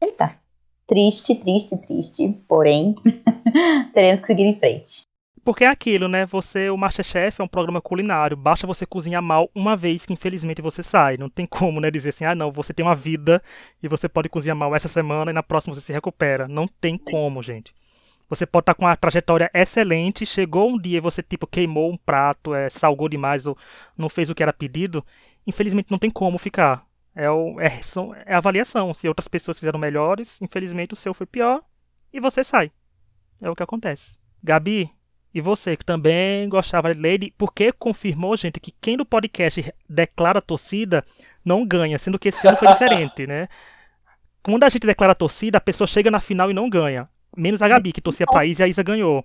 aceitar. Triste, triste, triste, porém, teremos que seguir em frente. Porque é aquilo, né? Você, o Masterchef é um programa culinário. Basta você cozinhar mal uma vez que infelizmente você sai. Não tem como, né? Dizer assim, ah, não, você tem uma vida e você pode cozinhar mal essa semana e na próxima você se recupera. Não tem como, gente. Você pode estar tá com uma trajetória excelente, chegou um dia e você, tipo, queimou um prato, é, salgou demais ou não fez o que era pedido. Infelizmente não tem como ficar. É, o, é, é avaliação. Se outras pessoas fizeram melhores, infelizmente o seu foi pior e você sai. É o que acontece. Gabi, e você que também gostava de Lady, porque confirmou, gente, que quem do podcast declara torcida não ganha, sendo que esse ano foi diferente, né? Quando a gente declara torcida, a pessoa chega na final e não ganha. Menos a Gabi, que torcia pra Isa e a Isa ganhou.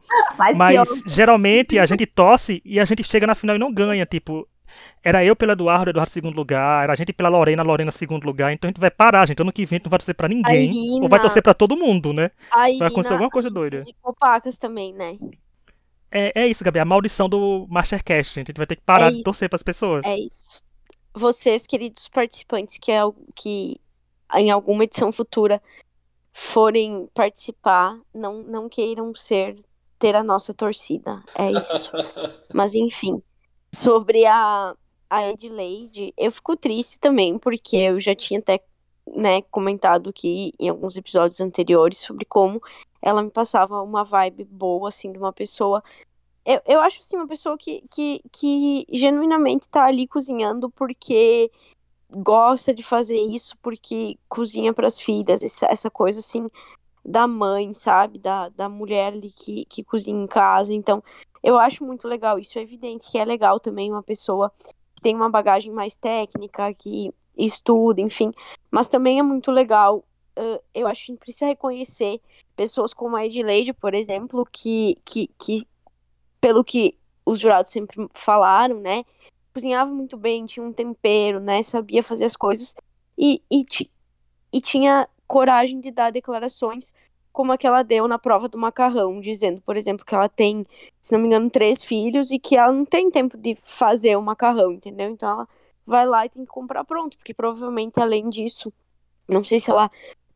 Mas, geralmente a gente torce e a gente chega na final e não ganha. Tipo, era eu pelo Eduardo, Eduardo segundo lugar, era a gente pela Lorena, Lorena segundo lugar. Então a gente vai parar, gente. Ano que vem não vai torcer pra ninguém. Irina, ou vai torcer pra todo mundo, né? vai acontecer alguma coisa doida. E Copacas também, né? É, é isso, Gabi. A maldição do Mastercast, gente. A gente vai ter que parar é de torcer pras pessoas. É isso. Vocês, queridos participantes, que, é, que em alguma edição futura forem participar, não, não queiram ser ter a nossa torcida. É isso. Mas enfim, sobre a, a Adelaide, eu fico triste também, porque eu já tinha até né, comentado aqui em alguns episódios anteriores sobre como ela me passava uma vibe boa, assim, de uma pessoa. Eu, eu acho, assim, uma pessoa que, que, que genuinamente tá ali cozinhando porque gosta de fazer isso porque cozinha para as filhas, essa, essa coisa assim da mãe, sabe? Da, da mulher ali que, que cozinha em casa. Então, eu acho muito legal isso. É evidente que é legal também uma pessoa que tem uma bagagem mais técnica, que estuda, enfim. Mas também é muito legal. Uh, eu acho que a gente precisa reconhecer pessoas como a Edileide, por exemplo, que, que, que, pelo que os jurados sempre falaram, né? cozinhava muito bem, tinha um tempero, né? Sabia fazer as coisas e, e, e tinha coragem de dar declarações como a que ela deu na prova do macarrão, dizendo, por exemplo, que ela tem, se não me engano, três filhos e que ela não tem tempo de fazer o macarrão, entendeu? Então ela vai lá e tem que comprar pronto, porque provavelmente além disso, não sei se ela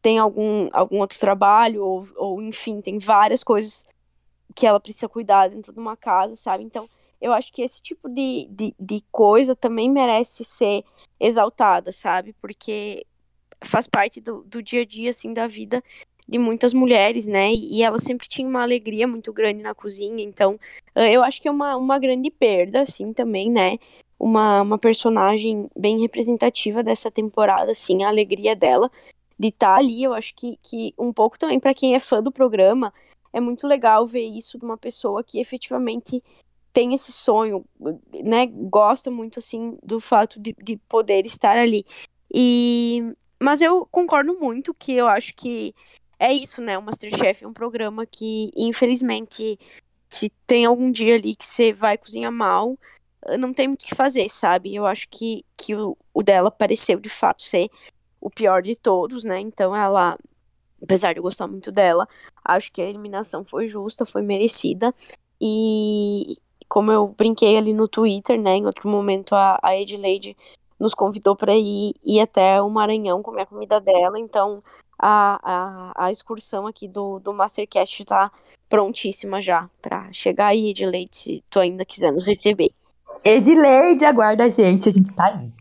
tem algum, algum outro trabalho ou, ou enfim, tem várias coisas que ela precisa cuidar dentro de uma casa, sabe? Então eu acho que esse tipo de, de, de coisa também merece ser exaltada, sabe? Porque faz parte do, do dia a dia, assim, da vida de muitas mulheres, né? E ela sempre tinha uma alegria muito grande na cozinha, então eu acho que é uma, uma grande perda, assim, também, né? Uma, uma personagem bem representativa dessa temporada, assim, a alegria dela de estar tá ali. Eu acho que, que um pouco também para quem é fã do programa, é muito legal ver isso de uma pessoa que efetivamente tem esse sonho, né? Gosta muito, assim, do fato de, de poder estar ali. E... Mas eu concordo muito que eu acho que é isso, né? O Masterchef é um programa que, infelizmente, se tem algum dia ali que você vai cozinhar mal, não tem muito o que fazer, sabe? Eu acho que, que o, o dela pareceu, de fato, ser o pior de todos, né? Então ela, apesar de eu gostar muito dela, acho que a eliminação foi justa, foi merecida. E, como eu brinquei ali no Twitter, né, em outro momento a, a Edileide nos convidou para ir, ir até o Maranhão comer a comida dela, então a, a, a excursão aqui do, do Mastercast tá prontíssima já para chegar aí, Edileide, se tu ainda quiser nos receber. Edileide, aguarda a gente, a gente tá aí.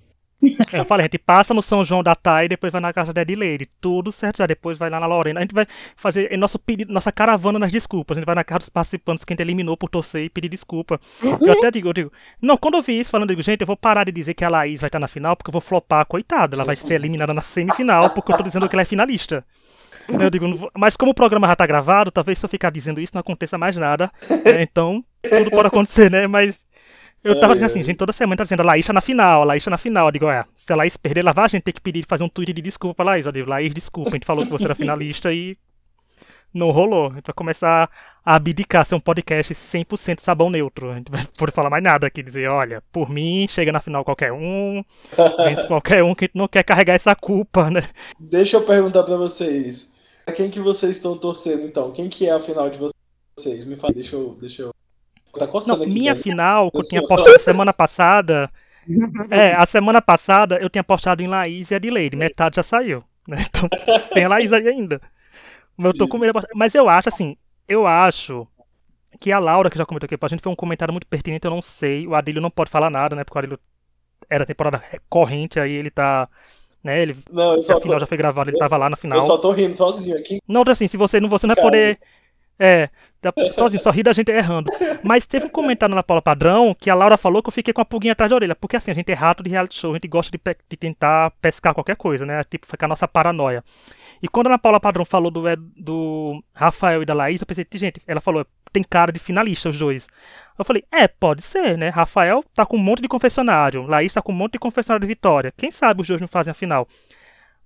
Eu falei, a gente passa no São João da Thay e depois vai na casa da Edileire. Tudo certo já. Depois vai lá na Lorena. A gente vai fazer nosso pedido, nossa caravana nas desculpas. A gente vai na casa dos participantes que a gente eliminou por torcer e pedir desculpa. Eu até digo, eu digo. Não, quando eu vi isso falando, eu digo, gente, eu vou parar de dizer que a Laís vai estar na final, porque eu vou flopar, coitada. Ela vai ser eliminada na semifinal, porque eu tô dizendo que ela é finalista. Eu digo, mas como o programa já tá gravado, talvez se eu ficar dizendo isso não aconteça mais nada. Né? Então, tudo pode acontecer, né? Mas eu tava dizendo assim, gente, toda semana tá dizendo a Laís tá na final, a Laís tá na final. Eu digo, é, se a Laís perder, ela vai a gente ter que pedir, fazer um tweet de desculpa pra Laís. Eu digo, Laís, desculpa, a gente falou que você era finalista e não rolou. A gente vai começar a abdicar, ser um podcast 100% sabão neutro. A gente vai poder falar mais nada aqui, dizer, olha, por mim, chega na final qualquer um, vence qualquer um, que a gente não quer carregar essa culpa, né? Deixa eu perguntar pra vocês, pra quem que vocês estão torcendo, então? Quem que é a final de vocês? Me fala, deixa eu... Deixa eu... Tá não, aqui, minha né? final, que eu tinha postado semana passada. É, a semana passada eu tinha postado em Laís e Adelaide. Metade já saiu. Né? Então tem a Laís aí ainda. Eu tô com medo. Mas eu acho assim, eu acho que a Laura, que já comentou aqui pra gente, foi um comentário muito pertinente, eu não sei. O Adílio não pode falar nada, né? Porque o Adílio era temporada corrente, aí ele tá. Né, ele, não, se a final tô... já foi gravada, ele eu, tava lá na final. Eu só tô rindo sozinho aqui. Não, assim, se você não, você não vai poder é, sozinho, só ri da gente errando. Mas teve um comentário na Paula Padrão que a Laura falou que eu fiquei com a pulguinha atrás da orelha. Porque assim, a gente é rato de reality show, a gente gosta de, de tentar pescar qualquer coisa, né? Tipo, ficar a nossa paranoia. E quando a Ana Paula Padrão falou do, do Rafael e da Laís, eu pensei, gente, ela falou, tem cara de finalista os dois. Eu falei, é, pode ser, né? Rafael tá com um monte de confessionário, Laís tá com um monte de confessionário de vitória. Quem sabe os dois não fazem a final?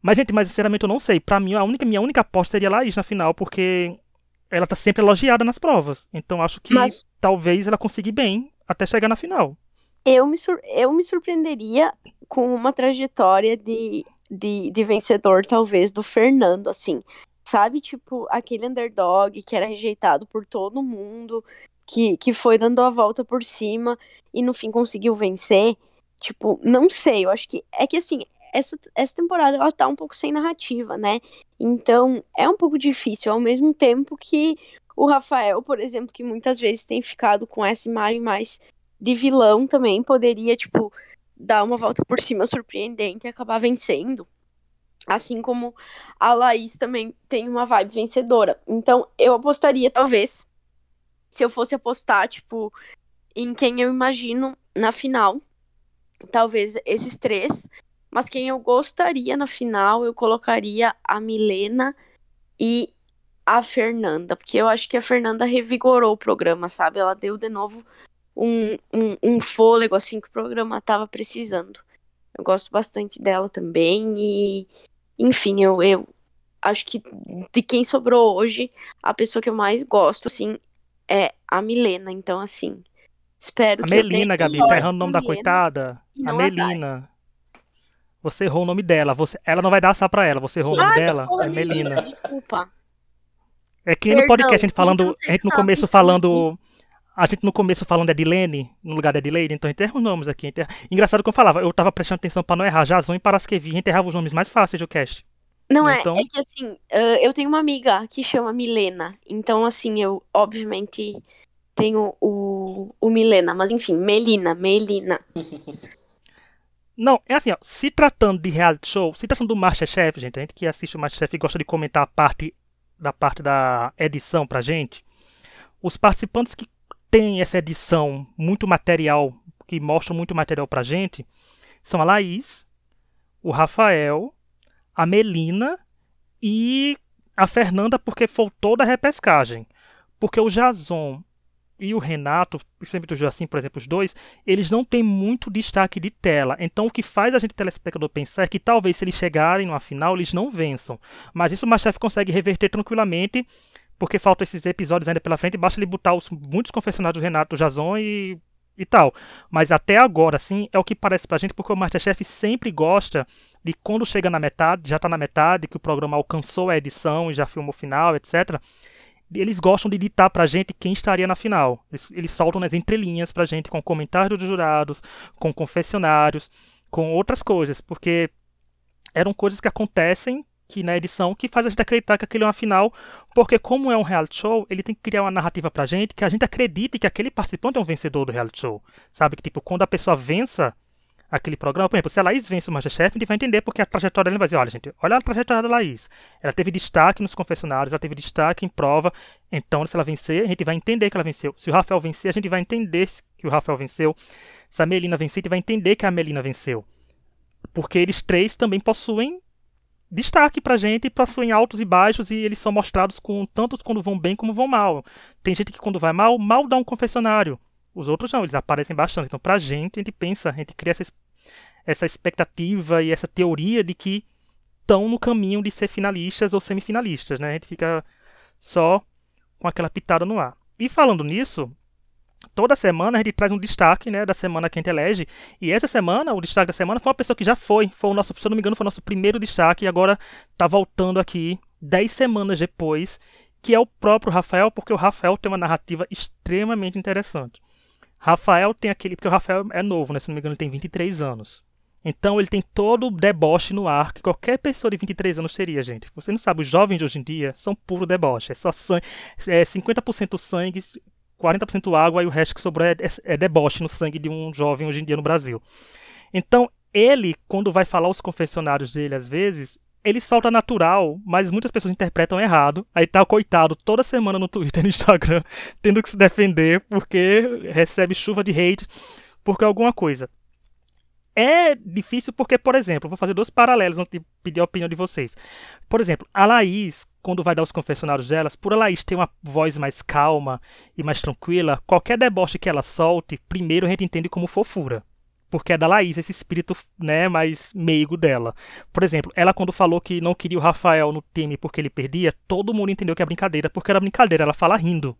Mas, gente, mas sinceramente eu não sei. Pra mim, a única, minha única aposta seria a Laís na final, porque ela tá sempre elogiada nas provas. Então acho que Mas... talvez ela consiga bem até chegar na final. Eu me, eu me surpreenderia com uma trajetória de, de, de vencedor, talvez, do Fernando, assim. Sabe, tipo, aquele underdog que era rejeitado por todo mundo, que, que foi dando a volta por cima e no fim conseguiu vencer. Tipo, não sei, eu acho que. É que assim, essa, essa temporada ela tá um pouco sem narrativa, né? Então é um pouco difícil, ao mesmo tempo que o Rafael, por exemplo, que muitas vezes tem ficado com essa imagem mais de vilão também, poderia, tipo, dar uma volta por cima surpreendente e acabar vencendo. Assim como a Laís também tem uma vibe vencedora. Então, eu apostaria, talvez, se eu fosse apostar, tipo, em quem eu imagino na final, talvez esses três mas quem eu gostaria na final, eu colocaria a Milena e a Fernanda, porque eu acho que a Fernanda revigorou o programa, sabe? Ela deu de novo um, um, um fôlego, assim, que o programa tava precisando. Eu gosto bastante dela também e, enfim, eu, eu acho que de quem sobrou hoje, a pessoa que eu mais gosto, assim, é a Milena. Então, assim, espero a que. A Melina, Gabi, tá errando o nome da coitada? A Melina. Você errou o nome dela. Você, ela não vai dar essa pra ela. Você errou o nome dela. É Melina. Desculpa. É que no podcast a gente falando. A gente no começo falando. A gente no começo falando de Edilene, no lugar de Edileide, então a gente erra os nomes aqui. Erra... Engraçado que eu falava, eu tava prestando atenção pra não errar Jason e Paraskevi, a gente errava os nomes mais fáceis do cast. Não é, então... é, é que assim, uh, eu tenho uma amiga que chama Milena, então assim, eu obviamente tenho o, o Milena, mas enfim, Melina, Melina. Não, é assim, ó, se tratando de reality show, se tratando do Masterchef, gente, a gente que assiste o Masterchef e gosta de comentar a parte da parte da edição pra gente, os participantes que têm essa edição, muito material, que mostram muito material pra gente, são a Laís, o Rafael, a Melina e a Fernanda, porque faltou da repescagem. Porque o Jason e o Renato, principalmente o Joacim, por exemplo, os dois, eles não têm muito destaque de tela. Então o que faz a gente telespectador pensar é que talvez se eles chegarem numa final, eles não vençam. Mas isso o Masterchef consegue reverter tranquilamente, porque faltam esses episódios ainda pela frente, basta ele botar os muitos confessionários do Renato, do Jason e e tal. Mas até agora, sim, é o que parece pra gente, porque o Masterchef sempre gosta de quando chega na metade, já tá na metade, que o programa alcançou a edição e já filmou o final, etc eles gostam de ditar pra gente quem estaria na final. Eles, eles soltam nas entrelinhas pra gente com comentários dos jurados, com confessionários, com outras coisas, porque eram coisas que acontecem que na edição que faz a gente acreditar que aquele é uma final, porque como é um reality show, ele tem que criar uma narrativa pra gente que a gente acredite que aquele participante é um vencedor do reality show. Sabe que tipo, quando a pessoa vença, aquele programa. Por exemplo, se a Laís vence o Masterchef, a gente vai entender porque a trajetória dela vai dizer, olha, gente, olha a trajetória da Laís. Ela teve destaque nos confessionários, ela teve destaque em prova, então se ela vencer, a gente vai entender que ela venceu. Se o Rafael vencer, a gente vai entender que o Rafael venceu. Se a Melina vencer, a gente vai entender que a Melina venceu. Porque eles três também possuem destaque pra gente, possuem altos e baixos e eles são mostrados com tantos quando vão bem como vão mal. Tem gente que quando vai mal, mal dá um confessionário. Os outros não, eles aparecem bastante. Então, pra gente, a gente pensa, a gente cria essa, essa expectativa e essa teoria de que estão no caminho de ser finalistas ou semifinalistas, né? A gente fica só com aquela pitada no ar. E falando nisso, toda semana a gente traz um destaque, né, da semana que a gente elege. E essa semana, o destaque da semana foi uma pessoa que já foi, foi o nosso, se eu não me engano, foi o nosso primeiro destaque e agora tá voltando aqui 10 semanas depois, que é o próprio Rafael, porque o Rafael tem uma narrativa extremamente interessante. Rafael tem aquele, porque o Rafael é novo, né, se não me engano, ele tem 23 anos. Então ele tem todo o deboche no ar que qualquer pessoa de 23 anos teria, gente. Você não sabe, os jovens de hoje em dia são puro deboche. É só sangue, é 50% sangue, 40% água e o resto que sobrou é, é, é deboche no sangue de um jovem hoje em dia no Brasil. Então, ele, quando vai falar os confessionários dele, às vezes, ele solta natural, mas muitas pessoas interpretam errado. Aí tá o coitado toda semana no Twitter e no Instagram tendo que se defender porque recebe chuva de hate porque alguma coisa. É difícil porque, por exemplo, vou fazer dois paralelos antes de pedir a opinião de vocês. Por exemplo, a Laís, quando vai dar os confessionários delas, por a Laís ter uma voz mais calma e mais tranquila, qualquer deboche que ela solte, primeiro a gente entende como fofura. Porque é da Laís esse espírito né, mais meigo dela. Por exemplo, ela quando falou que não queria o Rafael no time porque ele perdia, todo mundo entendeu que é brincadeira, porque era brincadeira, ela fala rindo.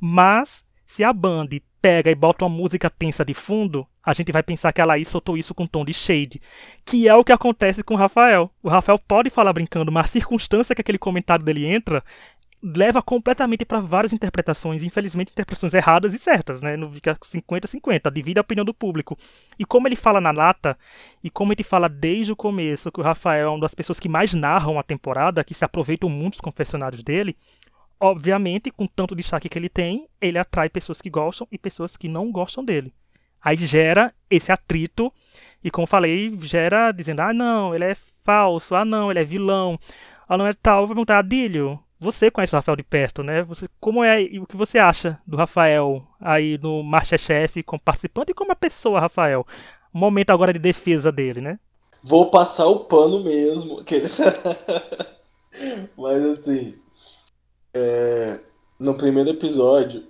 Mas se a Band pega e bota uma música tensa de fundo, a gente vai pensar que a Laís soltou isso com um tom de shade, que é o que acontece com o Rafael. O Rafael pode falar brincando, mas a circunstância que aquele comentário dele entra leva completamente para várias interpretações, infelizmente interpretações erradas e certas, né? Não fica 50-50, divide a opinião do público. E como ele fala na lata, e como ele fala desde o começo que o Rafael é uma das pessoas que mais narram a temporada, que se aproveitam muito dos confessionários dele, obviamente, com tanto destaque que ele tem, ele atrai pessoas que gostam e pessoas que não gostam dele. Aí gera esse atrito, e como falei, gera dizendo: ah, não, ele é falso, ah, não, ele é vilão, ah, não é tal. Vou perguntar, Adílio, você conhece o Rafael de perto, né? Você, como é o que você acha do Rafael aí no Masterchef como participante e como a pessoa, Rafael? Momento agora de defesa dele, né? Vou passar o pano mesmo. Mas assim, é, no primeiro episódio,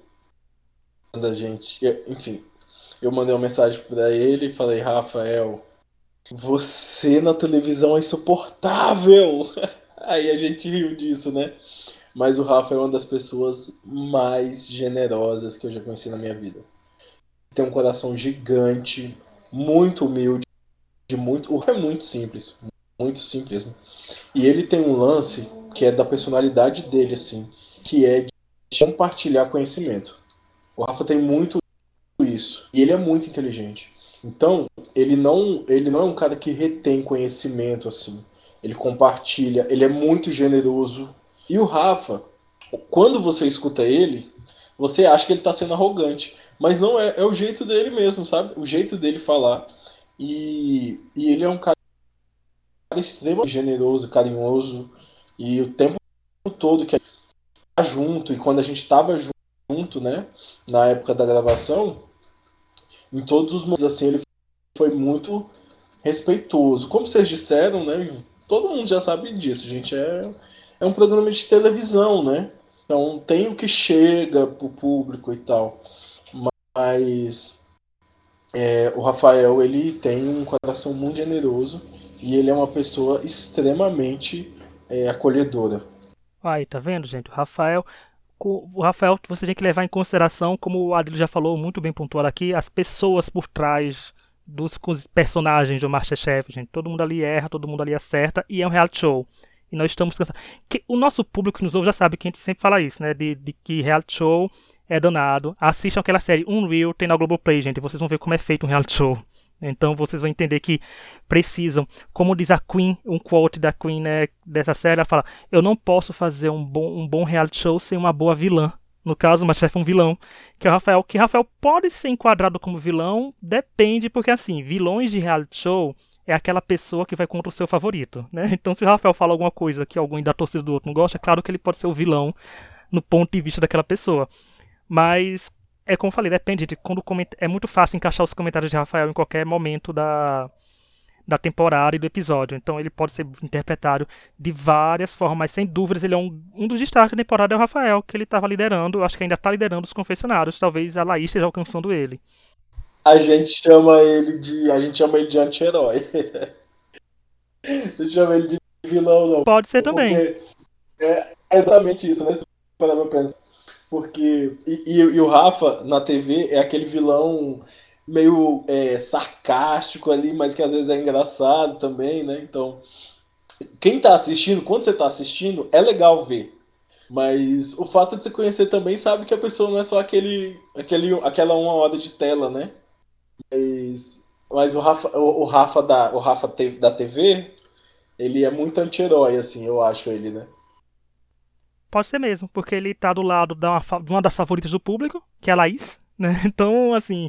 quando a gente. Enfim, eu mandei uma mensagem para ele e falei, Rafael, você na televisão é insuportável! Aí a gente riu disso, né? Mas o Rafa é uma das pessoas mais generosas que eu já conheci na minha vida. Tem um coração gigante, muito humilde, muito, é muito simples, muito simples. E ele tem um lance que é da personalidade dele, assim, que é de compartilhar conhecimento. O Rafa tem muito isso. E ele é muito inteligente. Então, ele não, ele não é um cara que retém conhecimento assim. Ele compartilha, ele é muito generoso. E o Rafa, quando você escuta ele, você acha que ele está sendo arrogante. Mas não é, é o jeito dele mesmo, sabe? O jeito dele falar. E, e ele é um cara extremamente generoso, carinhoso. E o tempo todo que tá junto, e quando a gente estava junto, né, na época da gravação, em todos os momentos assim, ele foi muito respeitoso. Como vocês disseram, né, todo mundo já sabe disso, gente, é, é um programa de televisão, né, então tem o que chega pro público e tal, mas é, o Rafael, ele tem um coração muito generoso e ele é uma pessoa extremamente é, acolhedora. Aí, tá vendo, gente? O Rafael. O Rafael, você tem que levar em consideração, como o Adilho já falou muito bem pontuado aqui, as pessoas por trás dos personagens do Masterchef, gente. Todo mundo ali erra, todo mundo ali acerta, e é um reality show. E nós estamos cansados. Que o nosso público que nos ouve já sabe que a gente sempre fala isso, né? De, de que reality show é danado. Assistam aquela série Unreal, tem na Globoplay, gente. Vocês vão ver como é feito um reality show. Então vocês vão entender que precisam. Como diz a Queen, um quote da Queen né, dessa série, ela fala: Eu não posso fazer um bom, um bom reality show sem uma boa vilã. No caso, o Masterchef é um vilão, que é o Rafael. Que Rafael pode ser enquadrado como vilão, depende, porque assim, vilões de reality show é aquela pessoa que vai contra o seu favorito, né? Então, se o Rafael fala alguma coisa que alguém da torcida do outro não gosta, é claro que ele pode ser o vilão no ponto de vista daquela pessoa. Mas, é como eu falei, depende. De quando é muito fácil encaixar os comentários de Rafael em qualquer momento da, da temporada e do episódio. Então ele pode ser interpretado de várias formas, mas sem dúvidas ele é um, um dos destaques da temporada é o Rafael, que ele estava liderando, acho que ainda está liderando os confessionários, talvez a Laís esteja alcançando ele. A gente chama ele de. A gente chama ele de anti-herói. Chama ele de vilão, não. Pode ser também. É exatamente isso, né? Se parar pra pensar. Porque. E, e, e, o Rafa, na TV, é aquele vilão meio é, sarcástico ali, mas que às vezes é engraçado também, né? Então, quem tá assistindo, quando você tá assistindo, é legal ver. Mas o fato de você conhecer também sabe que a pessoa não é só aquele, aquele aquela uma hora de tela, né? Mas, mas o Rafa, o, o Rafa, da, o Rafa da TV, ele é muito anti-herói, assim, eu acho ele, né? Pode ser mesmo, porque ele tá do lado de uma, de uma das favoritas do público, que é a Laís, né? Então, assim,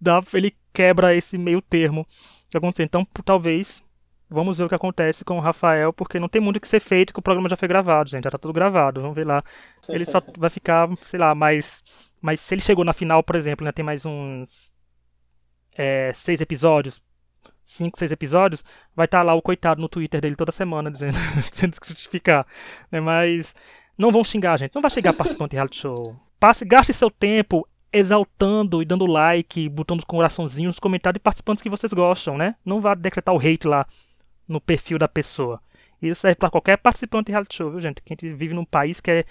dá, ele quebra esse meio termo que aconteceu. Então, talvez, vamos ver o que acontece com o Rafael, porque não tem muito o que ser feito, que o programa já foi gravado, gente. Já tá tudo gravado, vamos ver lá. Ele só vai ficar, sei lá, mais. Mas se ele chegou na final, por exemplo, né, tem mais uns é, seis episódios, cinco, seis episódios, vai estar tá lá o coitado no Twitter dele toda semana dizendo, dizendo que justificar. Né? Mas não vão xingar, gente. Não vai chegar participante de reality show. Passe, gaste seu tempo exaltando e dando like, botando os coraçãozinhos nos comentários de participantes que vocês gostam, né? Não vá decretar o hate lá no perfil da pessoa. Isso serve para qualquer participante de reality show, viu, gente? Que a gente vive num país que é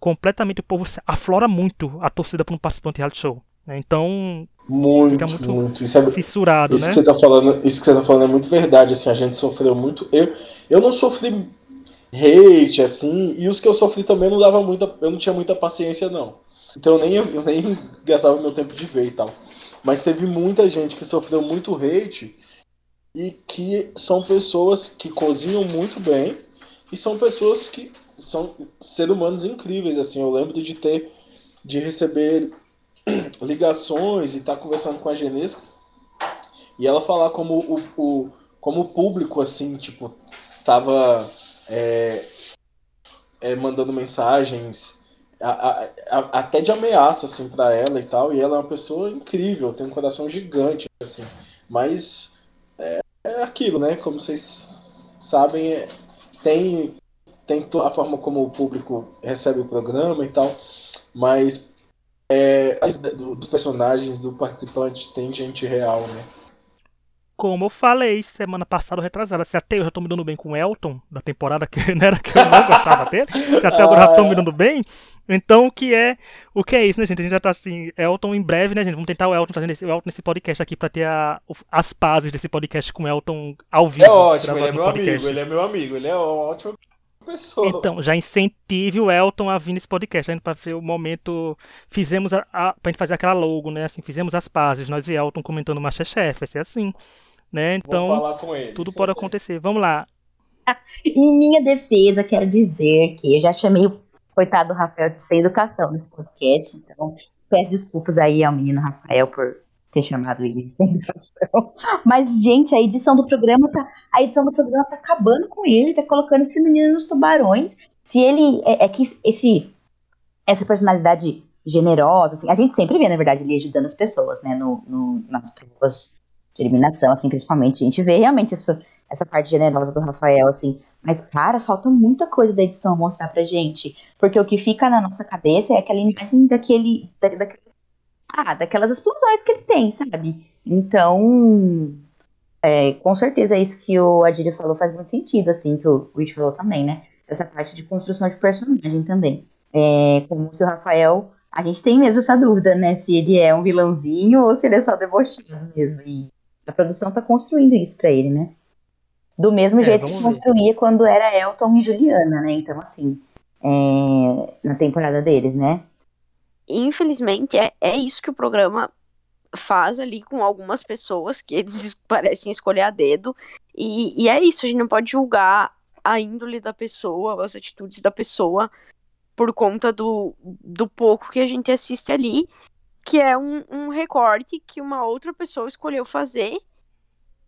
completamente o povo aflora muito a torcida para um participante de reality show. Né? Então muito, fica muito, muito. Isso é, fissurado, isso né? Que você tá falando, isso que você tá falando é muito verdade. Assim, a gente sofreu muito. Eu, eu não sofri hate, assim, e os que eu sofri também não dava muita. Eu não tinha muita paciência, não. Então eu nem, eu nem gastava meu tempo de ver e tal. Mas teve muita gente que sofreu muito hate e que são pessoas que cozinham muito bem e são pessoas que são seres humanos incríveis. Assim, eu lembro de ter de receber ligações e tá conversando com a Genesca e ela falar como o, o como o público assim tipo tava é, é, mandando mensagens a, a, a, até de ameaça assim para ela e tal e ela é uma pessoa incrível tem um coração gigante assim mas é, é aquilo né como vocês sabem é, tem tem a forma como o público recebe o programa e tal mas é, dos personagens, do participante, tem gente real, né? Como eu falei semana passada, retrasada, se até eu já tô me dando bem com o Elton, da temporada que não era que eu não gostava dele, se até agora já tô me dando bem, então o que é o que é isso, né, gente? A gente já tá assim, Elton em breve, né, gente? Vamos tentar o Elton fazendo esse, o Elton nesse podcast aqui pra ter a, as pazes desse podcast com o Elton ao vivo. É ótimo, ele é meu podcast. amigo, ele é meu amigo, ele é ótimo pessoa. Então, já incentive o Elton a vir nesse podcast, né, para ver o momento. Fizemos a, a, pra gente fazer aquela logo, né? Assim, fizemos as pazes, nós e Elton comentando Masterchef, vai ser assim. Né? Então, tudo pode acontecer. Vamos lá. em minha defesa, quero dizer que eu já chamei o coitado do Rafael de sem educação nesse podcast, então peço desculpas aí ao menino Rafael por ter chamado ele de sem educação. Mas, gente, a edição do programa tá. A edição do programa tá acabando com ele, tá colocando esse menino nos tubarões. Se ele. É, é que esse. Essa personalidade generosa, assim, a gente sempre vê, na verdade, ele ajudando as pessoas, né? No, no, nas provas de eliminação, assim, principalmente. A gente vê realmente essa, essa parte generosa do Rafael, assim. Mas, cara, falta muita coisa da edição mostrar pra gente. Porque o que fica na nossa cabeça é aquela imagem daquele, da, daquele ah, daquelas explosões que ele tem, sabe? Então, é, com certeza é isso que o Adílio falou faz muito sentido, assim, que o Rich falou também, né? Essa parte de construção de personagem também. É, como se o Rafael, a gente tem mesmo essa dúvida, né? Se ele é um vilãozinho ou se ele é só debochado mesmo. E a produção tá construindo isso pra ele, né? Do mesmo é, jeito que construía quando era Elton e Juliana, né? Então, assim, é, na temporada deles, né? Infelizmente, é, é isso que o programa faz ali com algumas pessoas que eles parecem escolher a dedo. E, e é isso, a gente não pode julgar a índole da pessoa, as atitudes da pessoa por conta do, do pouco que a gente assiste ali, que é um, um recorte que uma outra pessoa escolheu fazer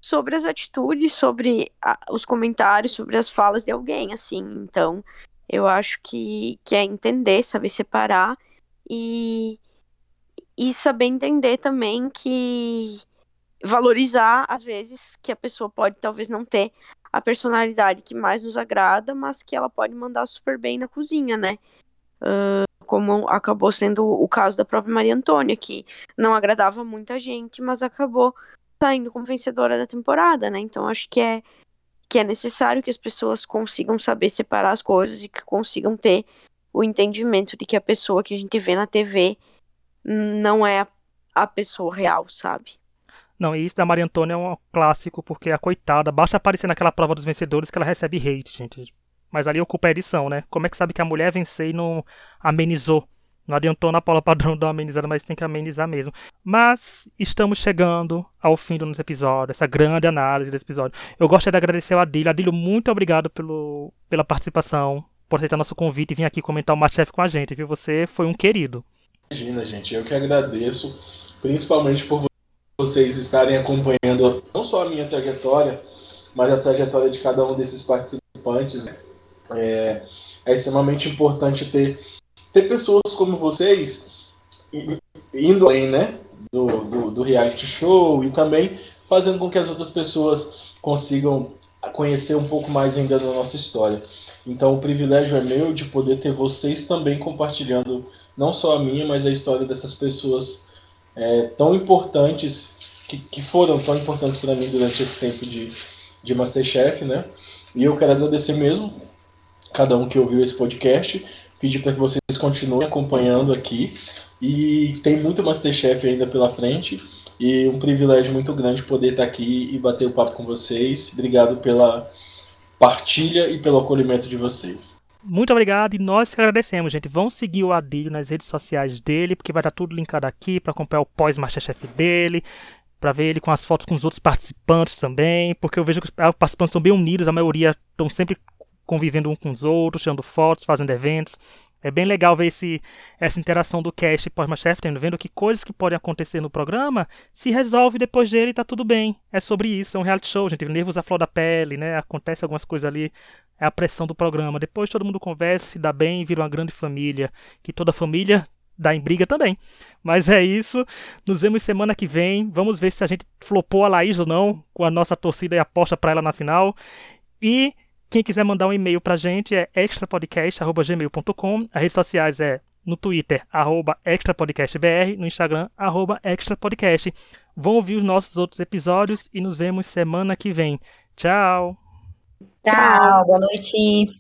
sobre as atitudes, sobre a, os comentários, sobre as falas de alguém, assim. Então, eu acho que, que é entender, saber separar e, e saber entender também que valorizar, às vezes, que a pessoa pode talvez não ter a personalidade que mais nos agrada, mas que ela pode mandar super bem na cozinha, né? Uh, como acabou sendo o caso da própria Maria Antônia, que não agradava muita gente, mas acabou saindo como vencedora da temporada, né? Então acho que é que é necessário que as pessoas consigam saber separar as coisas e que consigam ter o entendimento de que a pessoa que a gente vê na TV não é a pessoa real, sabe? Não, e isso da Maria Antônia é um clássico, porque a coitada, basta aparecer naquela prova dos vencedores que ela recebe hate, gente. Mas ali ocupa a edição, né? Como é que sabe que a mulher venceu e não amenizou não adiantou na Paula Padrão dar amenizada, mas tem que amenizar mesmo. Mas estamos chegando ao fim do nosso episódio, essa grande análise desse episódio. Eu gostaria de agradecer ao Adílio. Adílio, muito obrigado pelo, pela participação, por aceitar nosso convite e vir aqui comentar o Masterchef com a gente, viu? Você foi um querido. Imagina, gente. Eu que agradeço, principalmente por vocês estarem acompanhando não só a minha trajetória, mas a trajetória de cada um desses participantes. Né? É, é extremamente importante ter ter pessoas como vocês indo além, né? Do, do, do, reality show e também fazendo com que as outras pessoas consigam conhecer um pouco mais ainda da nossa história. Então o privilégio é meu de poder ter vocês também compartilhando não só a minha, mas a história dessas pessoas é, tão importantes, que, que foram tão importantes para mim durante esse tempo de, de Masterchef, né? E eu quero agradecer mesmo cada um que ouviu esse podcast pedir para que vocês continuem acompanhando aqui. E tem muito Masterchef ainda pela frente. E um privilégio muito grande poder estar aqui e bater o papo com vocês. Obrigado pela partilha e pelo acolhimento de vocês. Muito obrigado e nós que agradecemos, gente. Vão seguir o Adílio nas redes sociais dele, porque vai estar tudo linkado aqui para acompanhar o pós-Masterchef dele, para ver ele com as fotos com os outros participantes também, porque eu vejo que os participantes estão bem unidos, a maioria estão sempre convivendo um com os outros, tirando fotos, fazendo eventos. É bem legal ver esse, essa interação do cast pós-Masterchef, vendo que coisas que podem acontecer no programa se resolve depois dele e tá tudo bem. É sobre isso, é um reality show, gente. Nervos à flor da pele, né? Acontece algumas coisas ali, é a pressão do programa. Depois todo mundo conversa, se dá bem, vira uma grande família. Que toda família dá em briga também. Mas é isso. Nos vemos semana que vem. Vamos ver se a gente flopou a Laís ou não, com a nossa torcida e aposta para ela na final. E quem quiser mandar um e-mail pra gente é extrapodcast.gmail.com. As redes sociais é no Twitter, arroba extrapodcastbr, no Instagram, arroba extrapodcast. Vão ouvir os nossos outros episódios e nos vemos semana que vem. Tchau! Tchau, boa noite!